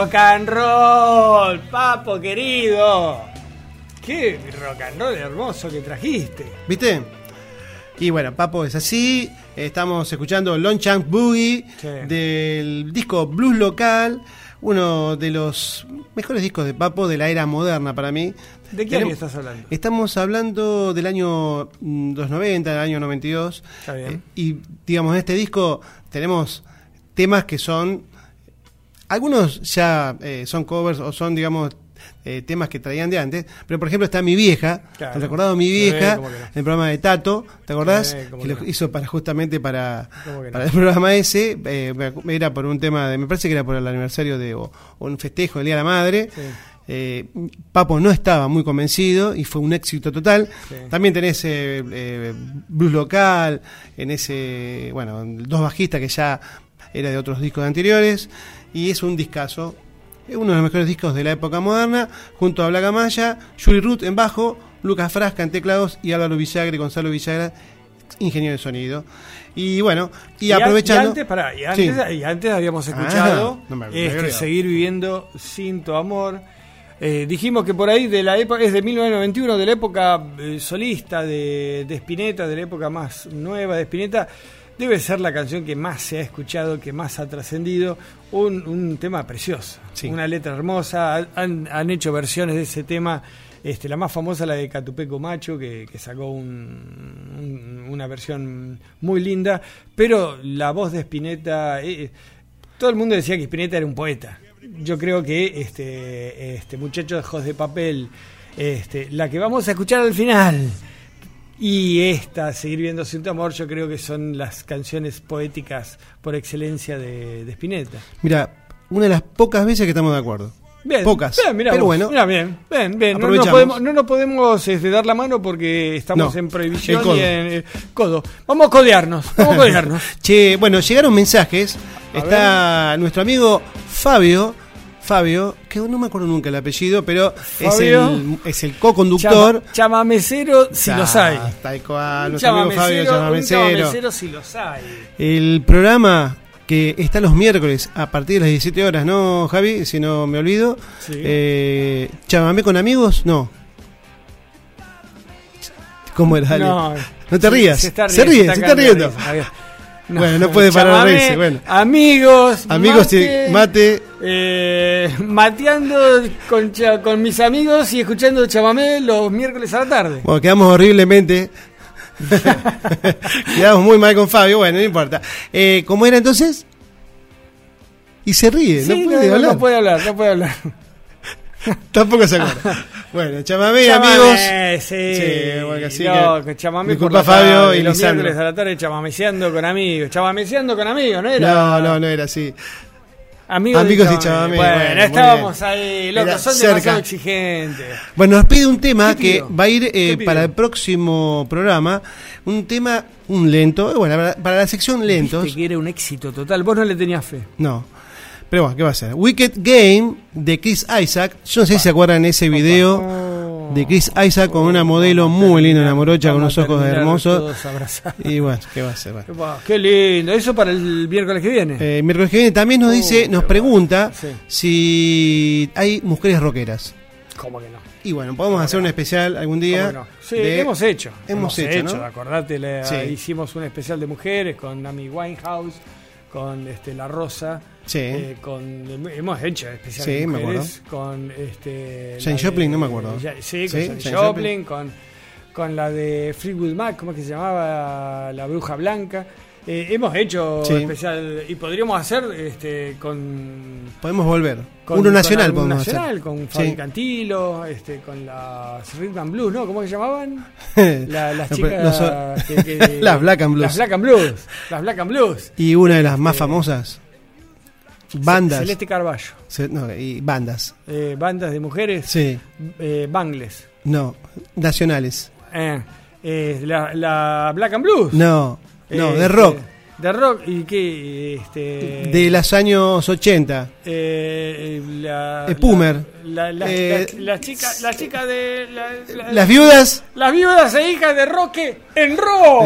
Rock and roll, papo querido. Qué rock and roll hermoso que trajiste. ¿Viste? Y bueno, Papo es así. Estamos escuchando Long Chunk Boogie Sí. del disco Blues Local, uno de los mejores discos de Papo de la era moderna para mí. ¿De qué año estás hablando? Estamos hablando del año mm, los 90, del año 92. Está bien. Eh, y digamos, en este disco tenemos temas que son. Algunos ya eh, son covers o son, digamos, eh, temas que traían de antes. Pero por ejemplo está Mi Vieja. Claro. ¿Te has recordado Mi Vieja? no. el programa de Tato, ¿te acordás? Que lo hizo para justamente para, no. el programa ese. eh, era por un tema de. Me parece que era por el aniversario de. o, o un festejo del Día de la Madre. Sí. Eh, Papo no estaba muy convencido y fue un éxito total. Sí. También tenés eh, eh, blues local, en ese, bueno, dos bajistas que ya era de otros discos anteriores y es un discazo. Uno de los mejores discos de la época moderna, junto a Black Maya, Julie Ruth en bajo, Lucas Frasca en teclados y Álvaro Villagre, Gonzalo Villagra, ingeniero de sonido. Y bueno, y, aprovechando. Y antes, pará, y antes, Sí. y antes habíamos escuchado Ah, no me- me este. Seguir viviendo sin tu amor. Eh, dijimos que por ahí de la época, es de 1991, de la época eh, solista de, de Spinetta, de la época más nueva de Spinetta, debe ser la canción que más se ha escuchado, que más ha trascendido. Un, un tema precioso, Sí. una letra hermosa. Han, han hecho versiones de ese tema. Este, la más famosa, la de Catupeco Macho, que, que sacó un- un- una versión muy linda, pero la voz de Spinetta, eh, todo el mundo decía que Spinetta era un poeta. Yo creo que este, este muchacho de ojos de papel, este, la que vamos a escuchar al final, y esta, Seguir viendo sin tu amor, yo creo que son las canciones poéticas por excelencia de, de Spinetta. Mira, una de las pocas veces que estamos de acuerdo. Bien, Pocas. bien, mirá pero bueno, mirá, bien, bien, bien. No, nos podemos, no nos podemos este, dar la mano porque estamos No, en prohibición y en codo. Vamos a codearnos, vamos a codearnos. (laughs) Che, bueno, llegaron mensajes. Está nuestro amigo Fabio. Fabio, que no me acuerdo nunca el apellido, pero es el, es el co-conductor. Chama- chamamecero, si los hay. Tal cual, Un nuestro amigo Fabio chamamecero, si los hay. El programa que está los miércoles a partir de las 17 horas, ¿no, Javi? Si no me olvido. Sí. Eh, ¿Chamamé con amigos? No. ¿Cómo era? No, No te rías. Se, está Se riendo, ríe, está se está riendo. Bueno, no puede parar de reírse, bueno. Amigos, Amigos, mate, mate. eh, mateando con, con mis amigos y escuchando chamamé los miércoles a la tarde. Bueno, quedamos horriblemente. (laughs) quedamos muy mal con Fabio, bueno, no importa. Eh, ¿Cómo era entonces? Y se ríe, Sí, no puede hablar. no puede hablar, no puede hablar. (laughs) Tampoco se acuerda. (laughs) bueno, chamamé, Chamamé, amigos. Sí, Sí, bueno, así no, que- chamamé disculpa, por la Fabio tarde, y los Lisandro. miércoles a la tarde chamameceando con amigos. Chamameceando con amigos, ¿no era? No, no, no era así. Amigos, Amigos de y chamamé, Bueno, estábamos ahí, locos, Era son cerca. demasiado exigentes. Bueno, nos pide un tema ¿Qué que va a ir eh, para el próximo programa. Un tema, un lento. eh, Bueno, para, para la sección lentos. Viste que era un éxito total. Vos no le tenías fe. No. Pero bueno, ¿qué va a ser? Wicked Game de Chris Isaac. Yo no sé si se acuerdan ese video de Chris Isaac con una modelo muy linda, una morocha con unos ojos hermosos. Y bueno, ¿qué va a ser? Bueno. Qué lindo. Eso para el miércoles que viene. Eh, miércoles que viene también nos Oh, dice, nos pregunta Sí. si hay mujeres rockeras. ¿Cómo que no? Y bueno, podemos hacer un especial algún día. ¿Cómo que no? Sí, de- hemos hecho. Hemos hecho, ¿no? Acordate, Sí. hicimos un especial de mujeres con Amy Winehouse, con este, La Rosa. Sí. eh, con, hemos hecho especial Sí, de me mujeres con este la Joplin, de- no me acuerdo. ya- sí, con Sí, Joplin, con, con la de Fleetwood Mac, ¿cómo es que se llamaba? La Bruja Blanca. Eh, hemos hecho Sí. especial y podríamos hacer este con Podemos volver. con, Uno nacional con podemos nacional, hacer. con Sí. Fabi Cantilo, este, con las Rhythm and Blues, ¿no? ¿Cómo se llamaban? (laughs) La- las chicas no que- que- (laughs) Las Black and Blues. Las Black and Blues. Las Black and Blues. Y una de las más Este, famosas. Bandas. Celeste Carballo. Ce- no, y bandas. Eh, bandas de mujeres. Sí. Eh, Bangles. No. Nacionales. Eh, eh, la, la Black and Blues. No. No, de rock. este, de rock y qué este De los años 80. eh, la, Eh, Pumer. la, la, Eh, la- la chica la chica de la- la- Las viudas. Las viudas e hijas de Roque en rock.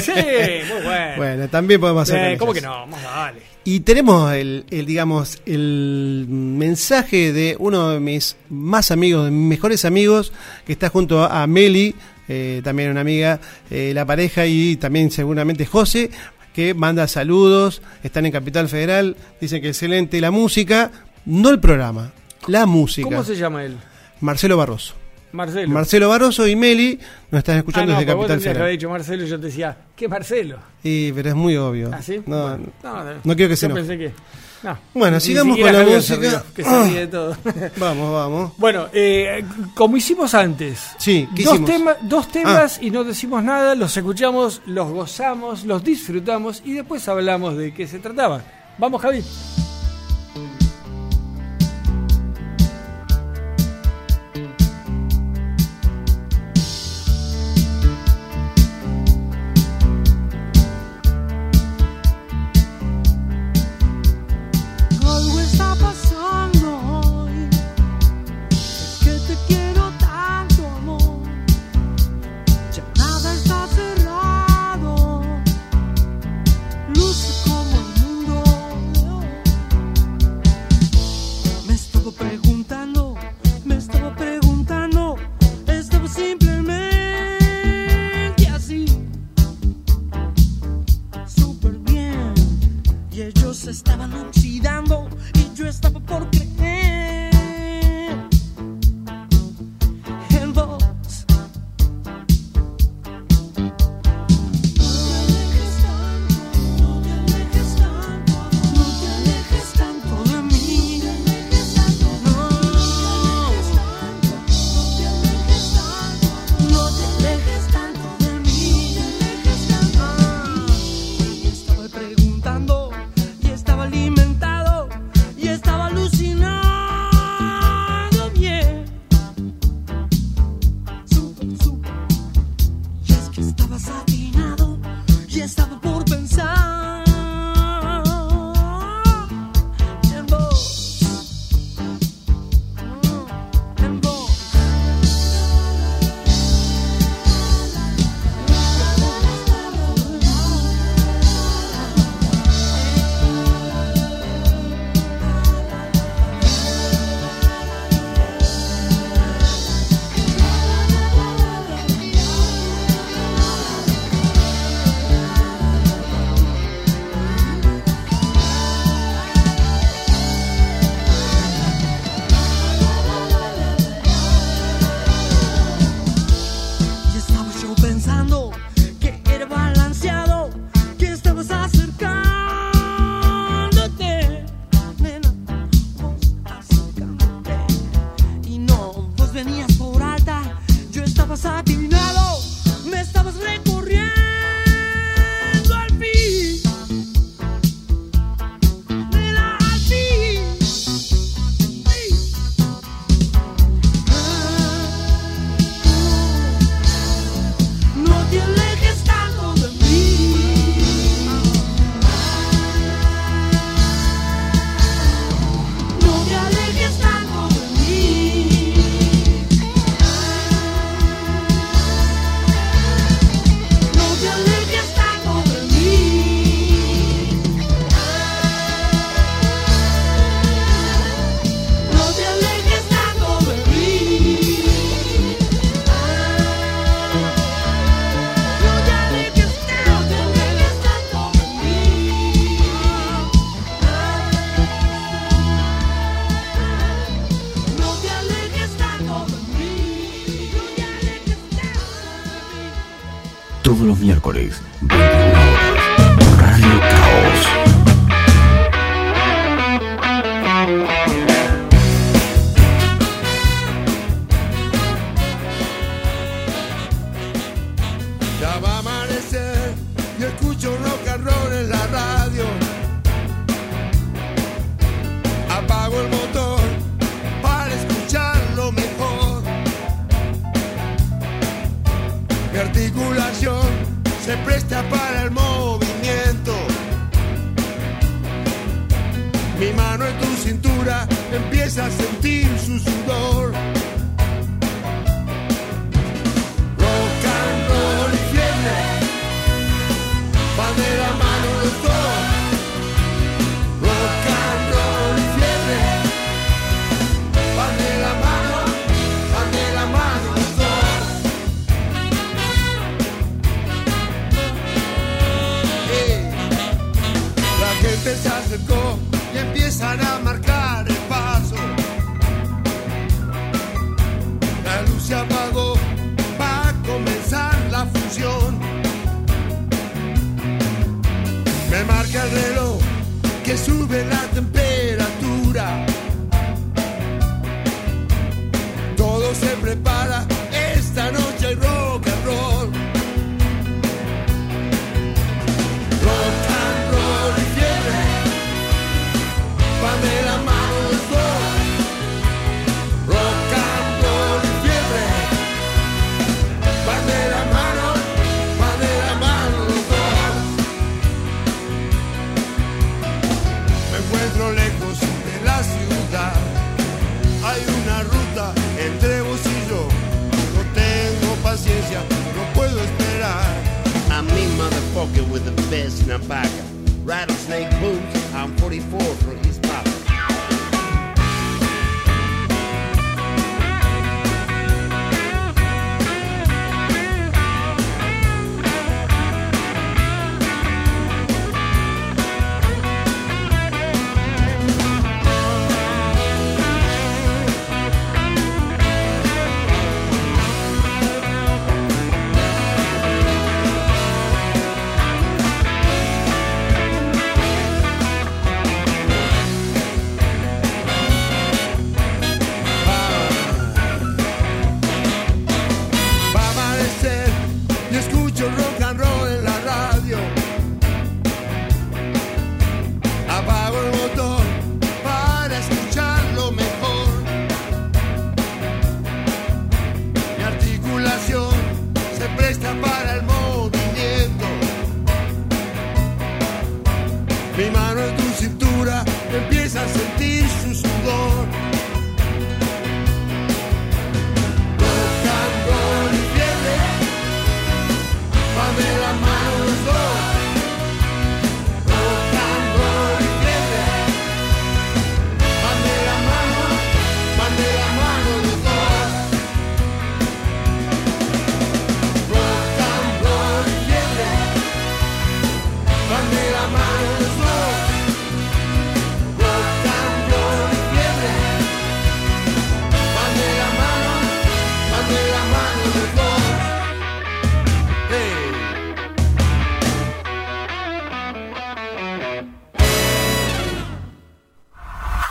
Sí, muy (laughs) bueno. Bueno, también podemos hacer. ¿Cómo que no? Más vale. Y tenemos el, el, digamos, el mensaje de uno de mis más amigos, de mis mejores amigos, que está junto a, Meli, eh, también una amiga, eh, la pareja y también seguramente José, que manda saludos, están en Capital Federal, dicen que excelente la música, no el programa, la música. ¿Cómo se llama él? Marcelo Barroso. Marcelo. Marcelo Barroso y Meli nos están escuchando ah, no, desde vos Capital que Federal. haber dicho Marcelo y yo te decía, ¿qué Marcelo? Y, pero es muy obvio. ¿Ah, sí? No, Bueno, no, no quiero que se yo pensé que... No. Bueno, sigamos con la música. que se ríe de todo. (laughs) Vamos, vamos. Bueno, eh, como hicimos antes, Sí, ¿qué dos, hicimos? Ah. tema- dos temas y no decimos nada, los escuchamos, los gozamos, los disfrutamos y después hablamos de qué se trataba. Vamos, Javi.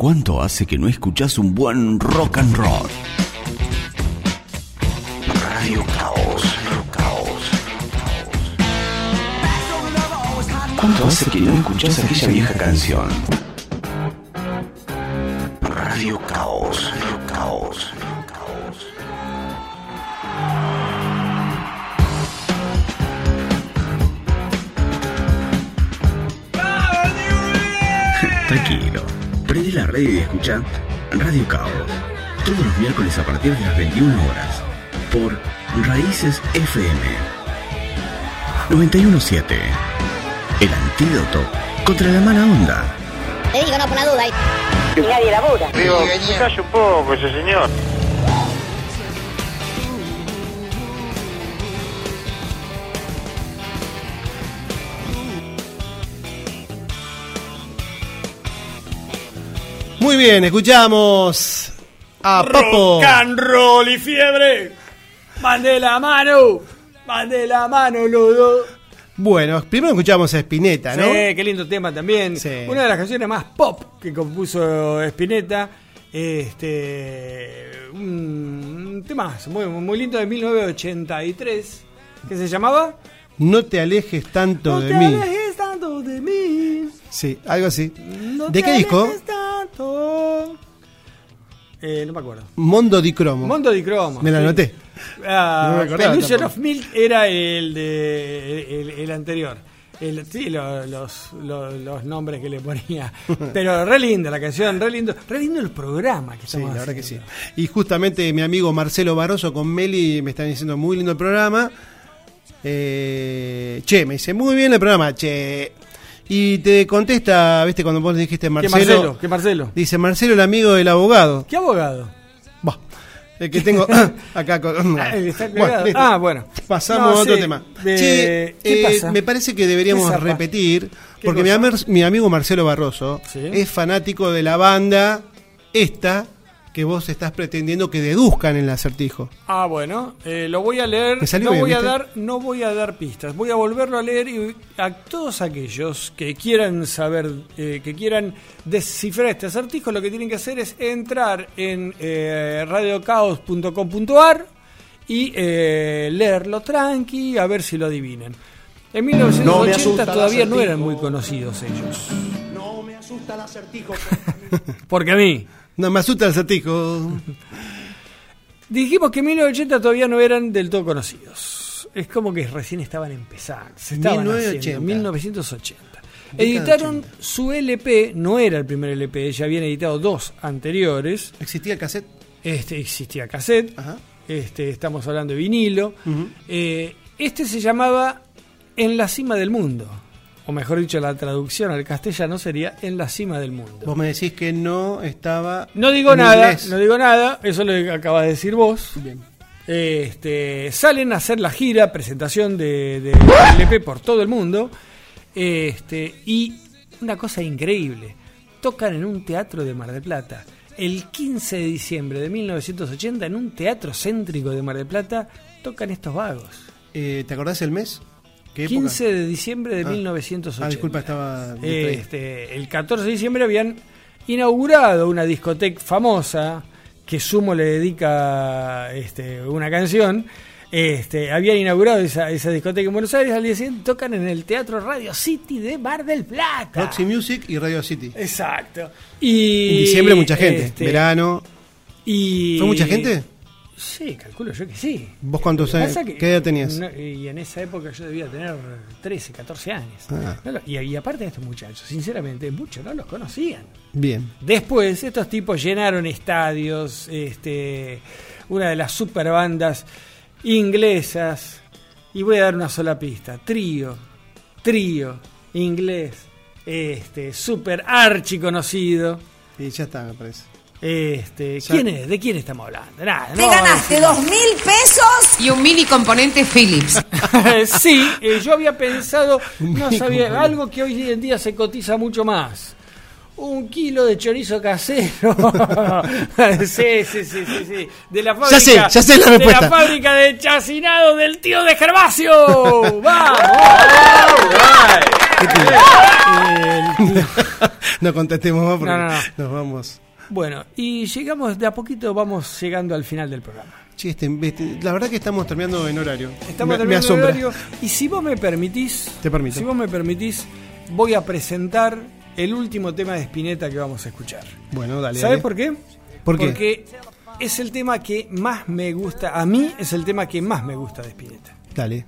¿Cuánto hace que no escuchás un buen rock and roll? Radio Caos. Caos. caos. ¿Cuánto hace que no escuchás aquella vieja canción? Radio Caos. Caos. Está aquí. Prende la red y escucha Radio Caos. Todos los miércoles a partir de las 21 horas. Por Raíces FM. 917. El antídoto contra la mala onda. Te digo, no por la duda. Y nadie labura. Digo, calle un poco ese señor. Muy bien, escuchamos a Papo. Rock and roll y fiebre. Mande la mano. Mande la mano, Ludo. Bueno, primero escuchamos a Spinetta, ¿no? Sí, qué lindo tema también. Sí. Una de las canciones más pop que compuso Spinetta. Este, un tema muy, muy lindo de 1983 que se llamaba No te alejes tanto de mí. No te alejes tanto de mí. Sí, algo así. No ¿De qué disco? tanto. Eh, no me acuerdo. Mondo di Cromo. Mondo di Cromo. Me la sí. anoté. Ah, No of Milk era el de el, el anterior. El- sí, lo- los, los, los nombres que le ponía. (laughs) Pero re linda la canción, re lindo, re lindo el programa que Sí, estamos la verdad que sí. Y justamente mi amigo Marcelo Barroso con Meli me están diciendo muy lindo el programa. Eh, che, me dice muy bien el programa, che. Y te contesta, viste, cuando vos le dijiste ¿Qué Marcelo. Marcelo? ¿Qué Marcelo? Dice Marcelo, el amigo del abogado. ¿Qué abogado? Bah, el que tengo (laughs) (laughs) acá con. Ah, Bueno. Ah, bueno. Pasamos No, a otro sí, tema. de- Che, ¿qué eh, pasa? me parece que deberíamos repetir, ¿Qué porque mi, amigo Marcelo Barroso Sí. es fanático de la banda esta que vos estás pretendiendo que deduzcan en el acertijo. Ah, bueno, eh, lo voy a leer. Me salió No bien, voy a dar, no voy a dar pistas. Voy a volverlo a leer y a todos aquellos que quieran saber, eh, que quieran descifrar este acertijo, lo que tienen que hacer es entrar en eh, radiocaos.com.ar y eh, leerlo tranqui, a ver si lo adivinan. En 1980 asusta el todavía no eran muy conocidos ellos. No me asusta el acertijo. (laughs) Porque a mí. No, me asusta el acertijo. Dijimos que en 1980 todavía no eran del todo conocidos. Es como que recién estaban empezando. Se estaban 1980. haciendo, 1980. Década Editaron su LP, no era el primer LP, ya habían editado dos anteriores. ¿Existía el cassette? Este existía cassette. Ajá. Este, estamos hablando de vinilo. Eh, este se llamaba En la cima del mundo. O mejor dicho, la traducción al castellano sería En la cima del mundo. Vos me decís que no estaba. No digo en nada, inglés. no digo nada, eso lo acabas de decir vos. Bien. Este, salen a hacer la gira, presentación de, de LP por todo el mundo. Este, y una cosa increíble, tocan en un teatro de Mar del Plata. El 15 de diciembre de 1980, en un teatro céntrico de Mar del Plata, tocan estos vagos. Eh, ¿Te acordás el mes? ¿Qué época? 15 de diciembre de Ah. 1980. Ah, disculpa, estaba. Este, el 14 de diciembre habían inaugurado una discoteca famosa que Sumo le dedica este, una canción. Este, habían inaugurado esa, esa discoteca en Buenos Aires, al día siguiente tocan en el Teatro Radio City de Mar del Plata. Roxy Music y Radio City. Exacto. Y En diciembre mucha gente. este, Verano. Y, ¿Fue mucha gente? Sí, calculo yo que sí. ¿Vos cuántos años? ¿Qué edad tenías? no, y en esa época yo debía tener 13, 14 años. Ah. No lo- y, y aparte de estos muchachos, sinceramente, muchos no los conocían. Bien. Después, estos tipos llenaron estadios, este, una de las super bandas inglesas, y voy a dar una sola pista, trío, trío, inglés, este, super archi conocido. Y ya está, me parece. Este, ¿Quién es? ¿De quién estamos hablando? Nada, Te no ganaste dos mil pesos y un mini componente Philips. (laughs) sí, eh, yo había pensado, (laughs) no sabía, algo que hoy en día se cotiza mucho más. Un kilo de chorizo casero. (laughs) sí, sí, sí, sí, sí. De la fábrica. sé, ya sé la De respuesta. la fábrica de chacinado del tío de Gervasio. ¡Vamos! ¿Qué te- Eh, no contestemos más porque No, no, no. nos vamos. Bueno, y llegamos de a poquito, vamos llegando al final del programa. Che, este- este- la verdad que estamos terminando en horario. Estamos me, terminando asombra. horario. Y si vos me permitís, Te permito. si vos me permitís, voy a presentar el último tema de Spinetta que vamos a escuchar. Bueno, dale. ¿Sabes por qué? ¿Por qué? Porque es el tema que más me gusta, a mí es el tema que más me gusta de Spinetta. Dale.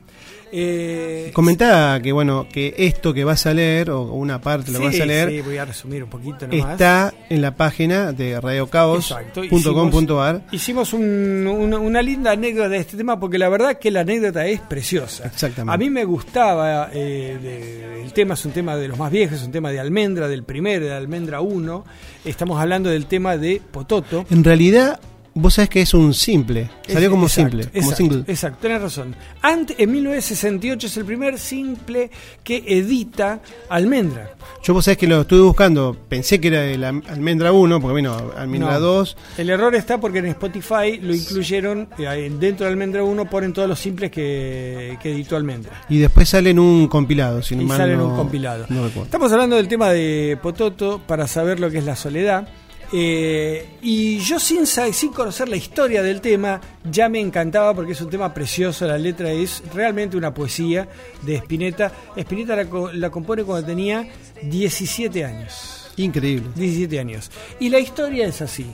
Eh, Comentá que bueno, que esto que vas a leer, o una parte lo sí, vas a leer, sí, voy a resumir un poquito nomás. está en la página de radiocaos.com.ar. Hicimos un- una, una linda anécdota de este tema porque la verdad que la anécdota es preciosa. Exactamente. A mí me gustaba, eh, de- el tema es un tema de los más viejos, es un tema de Almendra, del primero, de Almendra 1. Estamos hablando del tema de Pototo. En realidad, Vos sabés que es un simple. Salió Es- como exacto, simple. Como exacto, single. Exacto, tenés razón. Ante, en 1968 es el primer simple que edita Almendra. Yo vos sabés que lo estuve buscando. Pensé que era el Almendra 1, porque vino Almendra No. 2. El error está porque en Spotify lo incluyeron, eh, dentro de Almendra 1 ponen todos los simples que, que editó Almendra. Y después sale en un compilado, si no y mal sale en no- un compilado. no. Estamos hablando del tema de Pototo para saber lo que es la soledad. Eh, y yo sin, sin conocer la historia del tema, ya me encantaba porque es un tema precioso, la letra es realmente una poesía de Spinetta. Spinetta la, co- la compone cuando tenía 17 años. Increíble. 17 años. Y la historia es así.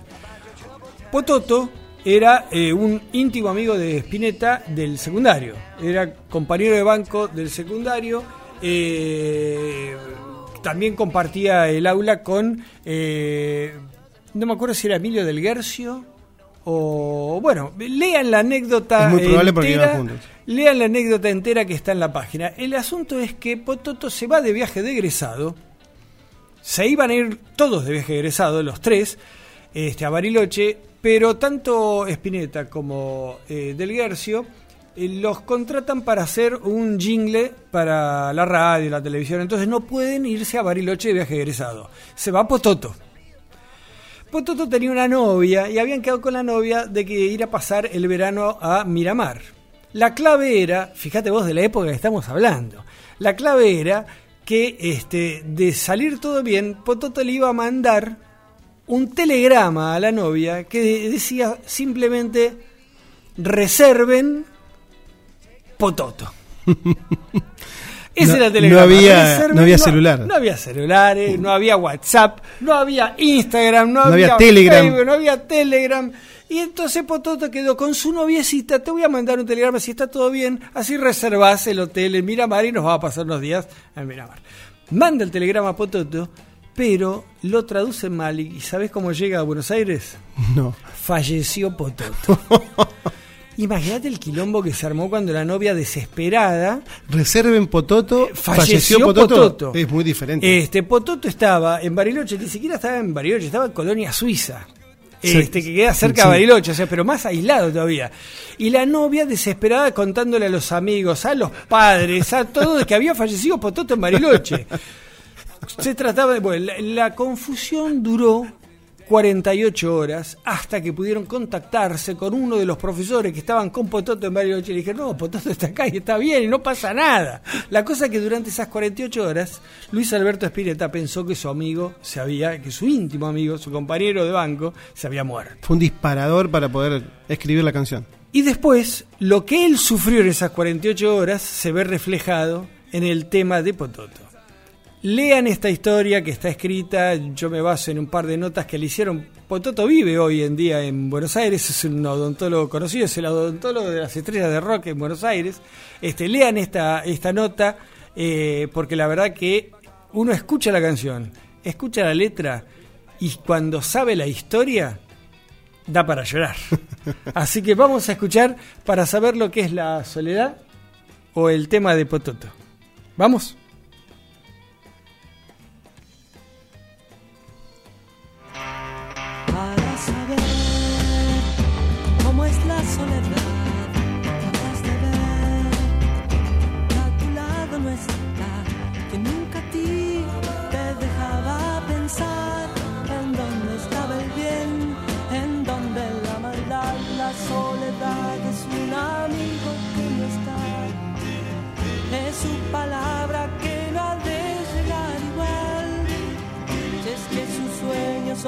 Pototo era eh, un íntimo amigo de Spinetta del secundario. Era compañero de banco del secundario. eh, también compartía el aula con. eh, no me acuerdo si era Emilio del Guercio. O bueno, lean la anécdota. Es muy probable porque entera, iban juntos. Lean la anécdota entera que está en la página. El asunto es que Pototo se va de viaje de egresado se iban a ir todos de viaje egresado, los tres, este, a Bariloche, pero tanto Spinetta como eh, Del Guercio eh, los contratan para hacer un jingle para la radio, la televisión, entonces no pueden irse a Bariloche de viaje egresado. Se va Pototo. Pototo tenía una novia y habían quedado con la novia de que ir a pasar el verano a Miramar. La clave era, fíjate vos de la época que estamos hablando, la clave era que este, de salir todo bien, Pototo le iba a mandar un telegrama a la novia que de- decía simplemente reserven Pototo. (laughs) Ese No- era el no telegrama. había- no había celular. No había celulares, no había WhatsApp, no había Instagram, no, No había había, Telegram. Facebook, no había Telegram. Y entonces Pototo quedó con su noviecita. Te voy a mandar un telegrama si está todo bien. Así reservás el hotel en Miramar y nos va a pasar unos días en Miramar. Manda el telegrama a Pototo, pero lo traduce mal. ¿Y sabes cómo llega a Buenos Aires? No. Falleció Pototo. (laughs) Imagínate el quilombo que se armó cuando la novia desesperada Reserven Pototo. falleció, Pototo. Pototo. Es muy diferente. Este Pototo estaba en Bariloche, ni siquiera estaba en Bariloche, estaba en Colonia Suiza. Sí. Este, que queda cerca Sí. de Bariloche, o sea, pero más aislado todavía. Y la novia desesperada contándole a los amigos, a los padres, a todos que había fallecido Pototo en Bariloche. Se trataba de. Bueno, la, la confusión duró 48 horas hasta que pudieron contactarse con uno de los profesores que estaban con Pototo en Bariloche y le dijeron: No, Pototo está acá y está bien y no pasa nada. La cosa es que durante esas 48 horas, Luis Alberto Espineta pensó que su amigo se había, que su íntimo amigo, su compañero de banco, se había muerto. Fue un disparador para poder escribir la canción. Y después, lo que él sufrió en esas 48 horas se ve reflejado en el tema de Pototo. Lean esta historia que está escrita, yo me baso en un par de notas que le hicieron. Pototo vive hoy en día en Buenos Aires, es un odontólogo conocido, es el odontólogo de las estrellas de rock en Buenos Aires. Este, lean esta, esta nota, eh, porque la verdad que uno escucha la canción, escucha la letra, y cuando sabe la historia, da para llorar. (laughs) Así que vamos a escuchar para saber lo que es la soledad o el tema de Pototo. ¿Vamos?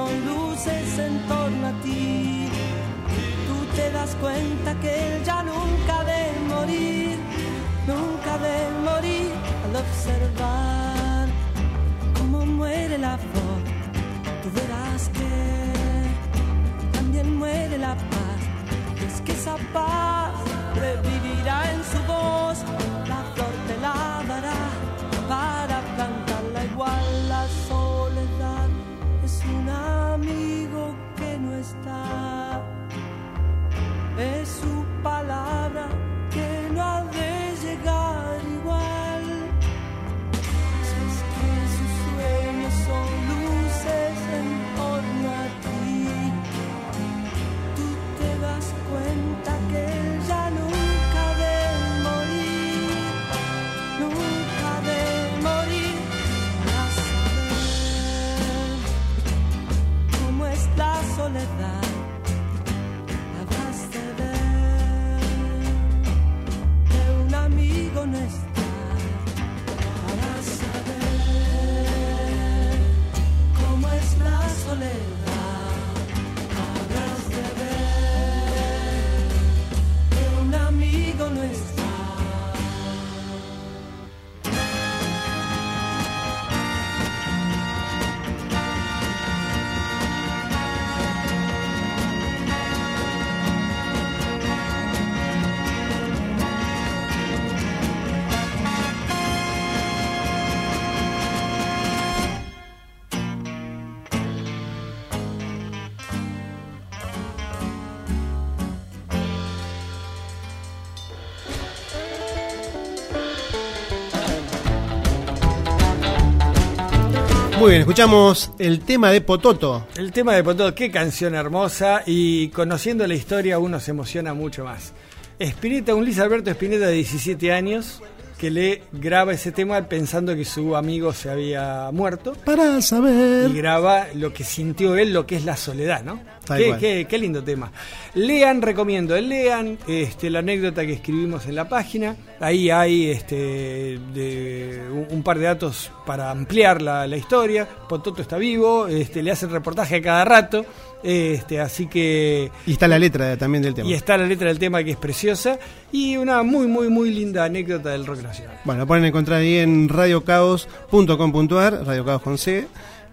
Son luces en torno a ti, tú te das cuenta que él ya nunca de morir, nunca de morir al observar cómo muere la flor. Tú verás que también muere la paz, es que esa paz revivirá en su voz, la flor te la es su Muy bien, escuchamos el tema de Pototo. El tema de Pototo, qué canción hermosa y conociendo la historia uno se emociona mucho más. Spinetta, un Luis Alberto Spinetta de 17 años que le graba ese tema pensando que su amigo se había muerto Para saber. y graba lo que sintió él, lo que es la soledad, ¿no? Qué, qué- qué lindo tema. Lean, recomiendo, lean este, la anécdota que escribimos en la página. Ahí hay este, de- un, un par de datos para ampliar la, la historia. Pototo está vivo, este, le hacen reportaje a cada rato. Este, así que Y está la letra también del tema. y está la letra del tema que es preciosa y una muy muy muy linda anécdota del rock nacional. Bueno, lo pueden encontrar ahí en radiocaos.com.ar, Radio Caos con C.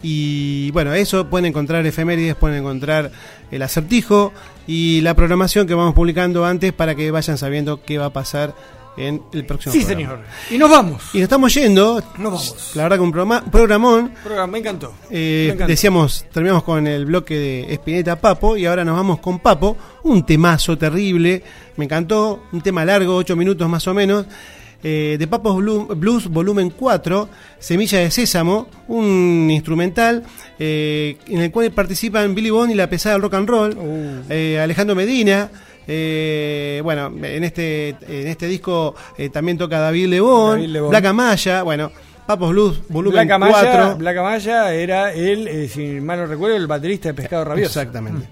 Y bueno, eso pueden encontrar efemérides, pueden encontrar el acertijo y la programación que vamos publicando antes para que vayan sabiendo qué va a pasar en el próximo Sí, programa. señor. Y nos vamos. Y nos estamos yendo. Nos vamos. La verdad que un programa, programón. Programa, me encantó. Eh, Me encantó. decíamos, terminamos con el bloque de Espineta Papo y ahora nos vamos con Papo, un temazo terrible, me encantó, un tema largo, 8 minutos más o menos, eh, de Papos Blu- Blues volumen 4, Semilla de Sésamo, un instrumental eh, en el cual participan Billy Bond y la pesada del rock and roll, Uh. eh, Alejandro Medina. Eh, bueno, en este, en este disco eh, también toca David Lebón, David. Black Amaya, bueno, Papos Blues volumen Black Amaya, 4. Black Amaya era él, eh, si mal no recuerdo, el baterista de Pescado Rabioso. Exactamente.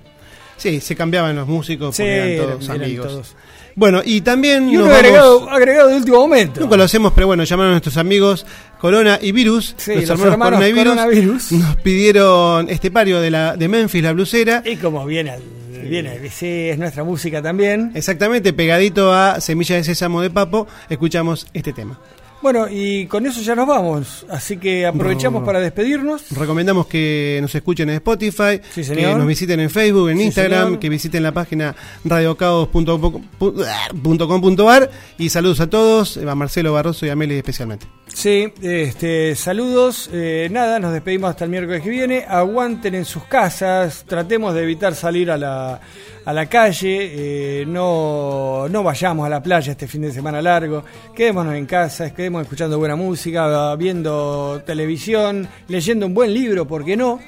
Sí, se cambiaban los músicos Sí, porque eran todos eran amigos. todos. Bueno, y también Y nos uno vamos- agregado, agregado de último momento. Nunca lo hacemos, pero bueno, llamaron a nuestros amigos Corona y Virus. Sí, los, hermanos, hermanos Corona y Virus. Coronavirus. Nos pidieron este pario de, la, de Memphis, la blusera. Y como viene, al- viene, sí, es nuestra música también. Exactamente, pegadito a Semilla de Sésamo de Papo, escuchamos este tema. Bueno, y con eso ya nos vamos. Así que aprovechamos No. para despedirnos. Recomendamos que nos escuchen en Spotify, Sí, que nos visiten en Facebook, en Sí, Instagram, señor. que visiten la página radiocaos.com.ar y saludos a todos, a Marcelo Barroso y a Meli especialmente. Sí, este, saludos. eh, nada, nos despedimos hasta el miércoles que viene. Aguanten en sus casas. Tratemos de evitar salir a la, a la calle. eh, no, no vayamos a la playa este fin de semana largo. Quedémonos en casa, quedemos escuchando buena música, viendo televisión, leyendo un buen libro, ¿por qué no?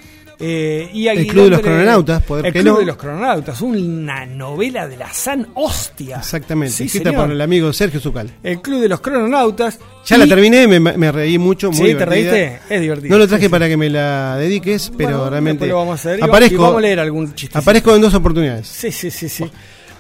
Eh, y El Club de los Crononautas, ¿por El Club no? de los Crononautas, una novela de la San Hostia. Exactamente, Sí, escrita señor. por el amigo Sergio Zucal. El Club de los Crononautas. Ya Y- la terminé, me, me reí mucho, muy Sí, ¿te divertida. reíste? Es divertido. No lo traje Sí, sí. para que me la dediques, pero Bueno, realmente lo vamos a hacer y aparezco, vamos a leer algún chistecito. aparezco en dos oportunidades. Sí, sí, sí, sí.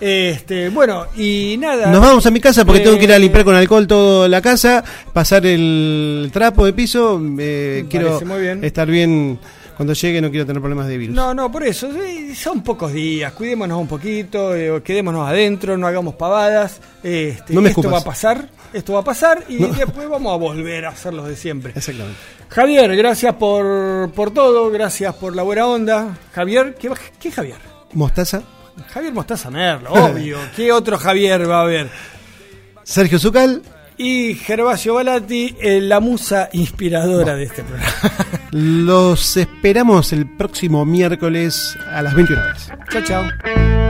Este, bueno, y nada. Nos vamos a mi casa porque Eh, tengo que ir a limpiar con alcohol toda la casa, pasar el trapo de piso. eh, quiero parece muy bien. estar bien cuando llegue, no quiero tener problemas de virus. No, no, por eso. son pocos días. Cuidémonos un poquito, eh, quedémonos adentro, no hagamos pavadas. Este, No me esto escupas. va a pasar, esto va a pasar y No. después vamos a volver a hacer los de siempre. Exactamente. Javier, gracias por, por todo, gracias por la buena onda. Javier, ¿qué, va- qué Javier? Mostaza. Javier Mostaza Merlo, obvio. (laughs) ¿Qué otro Javier va a haber? Sergio Zucal. Y Gervasio Balati, eh, la musa inspiradora de este programa. (laughs) Los esperamos el próximo miércoles a las 21 horas. chao, chao.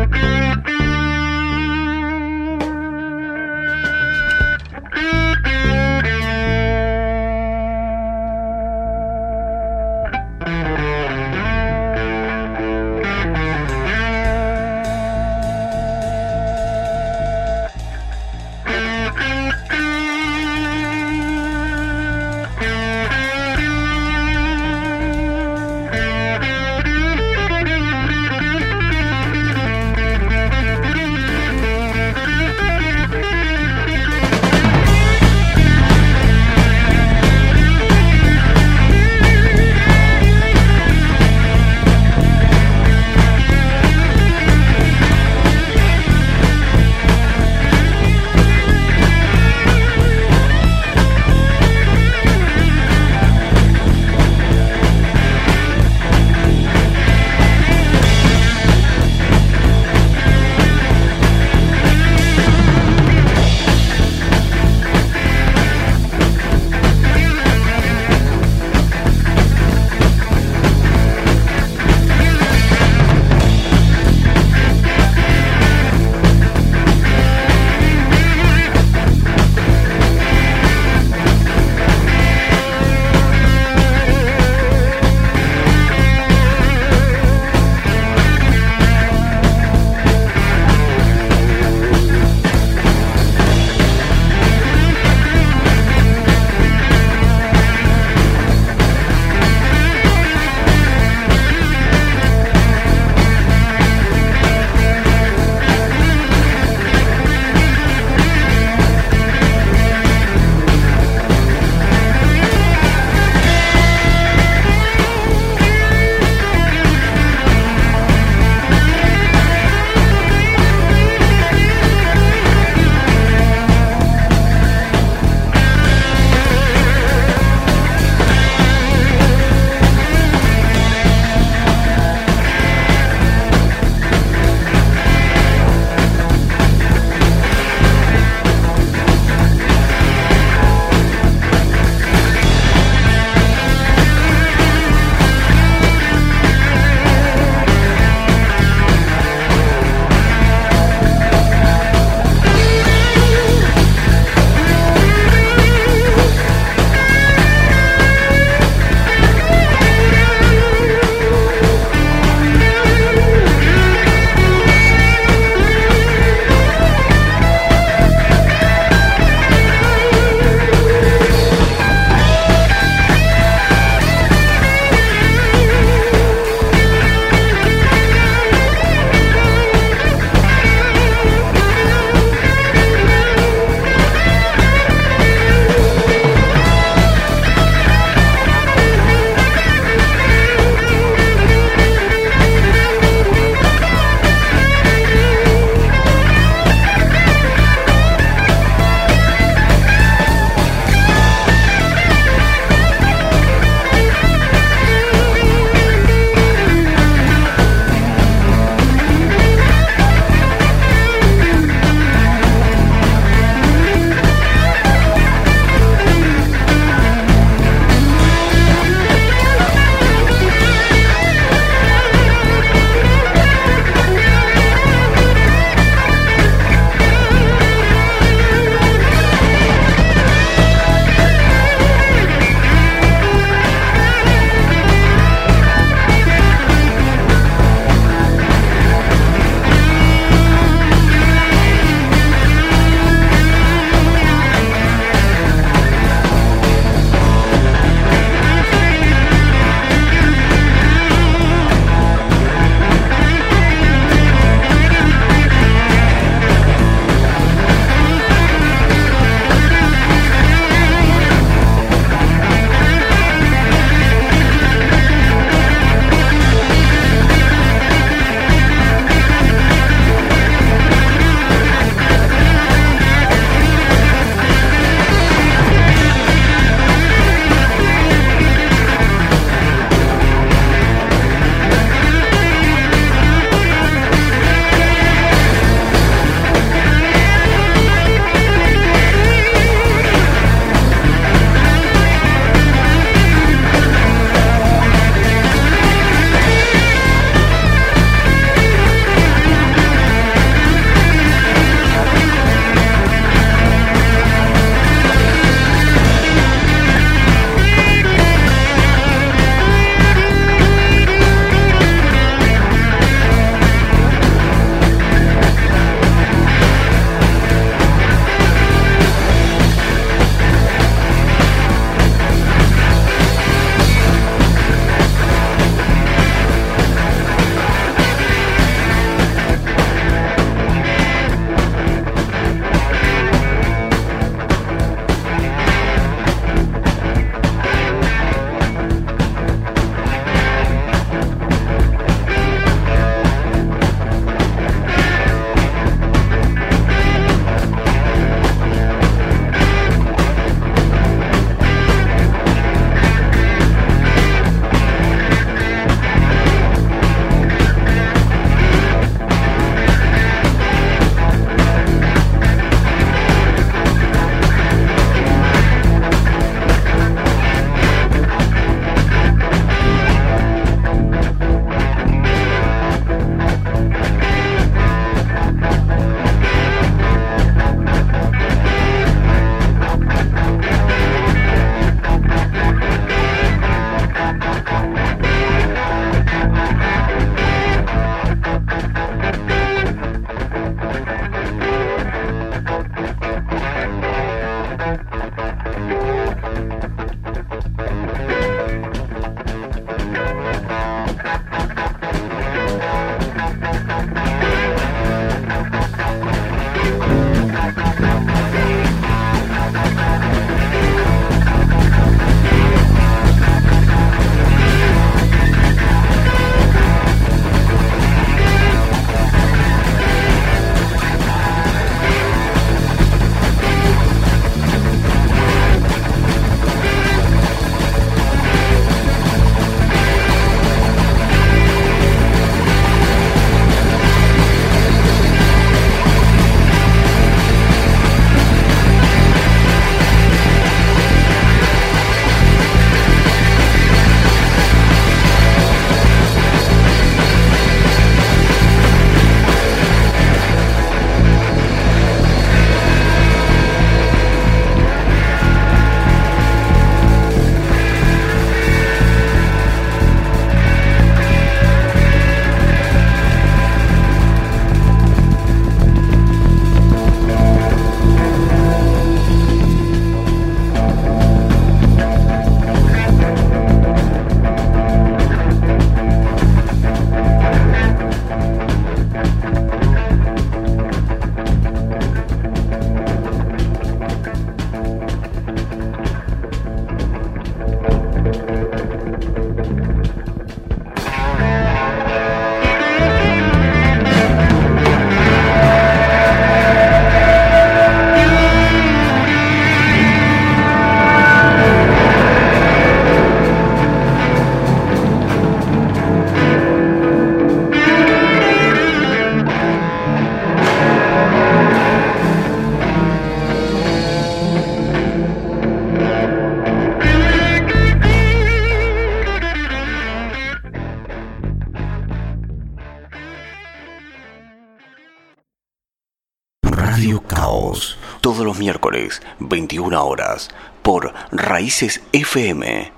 21 horas, por Raíces FM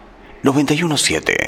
917.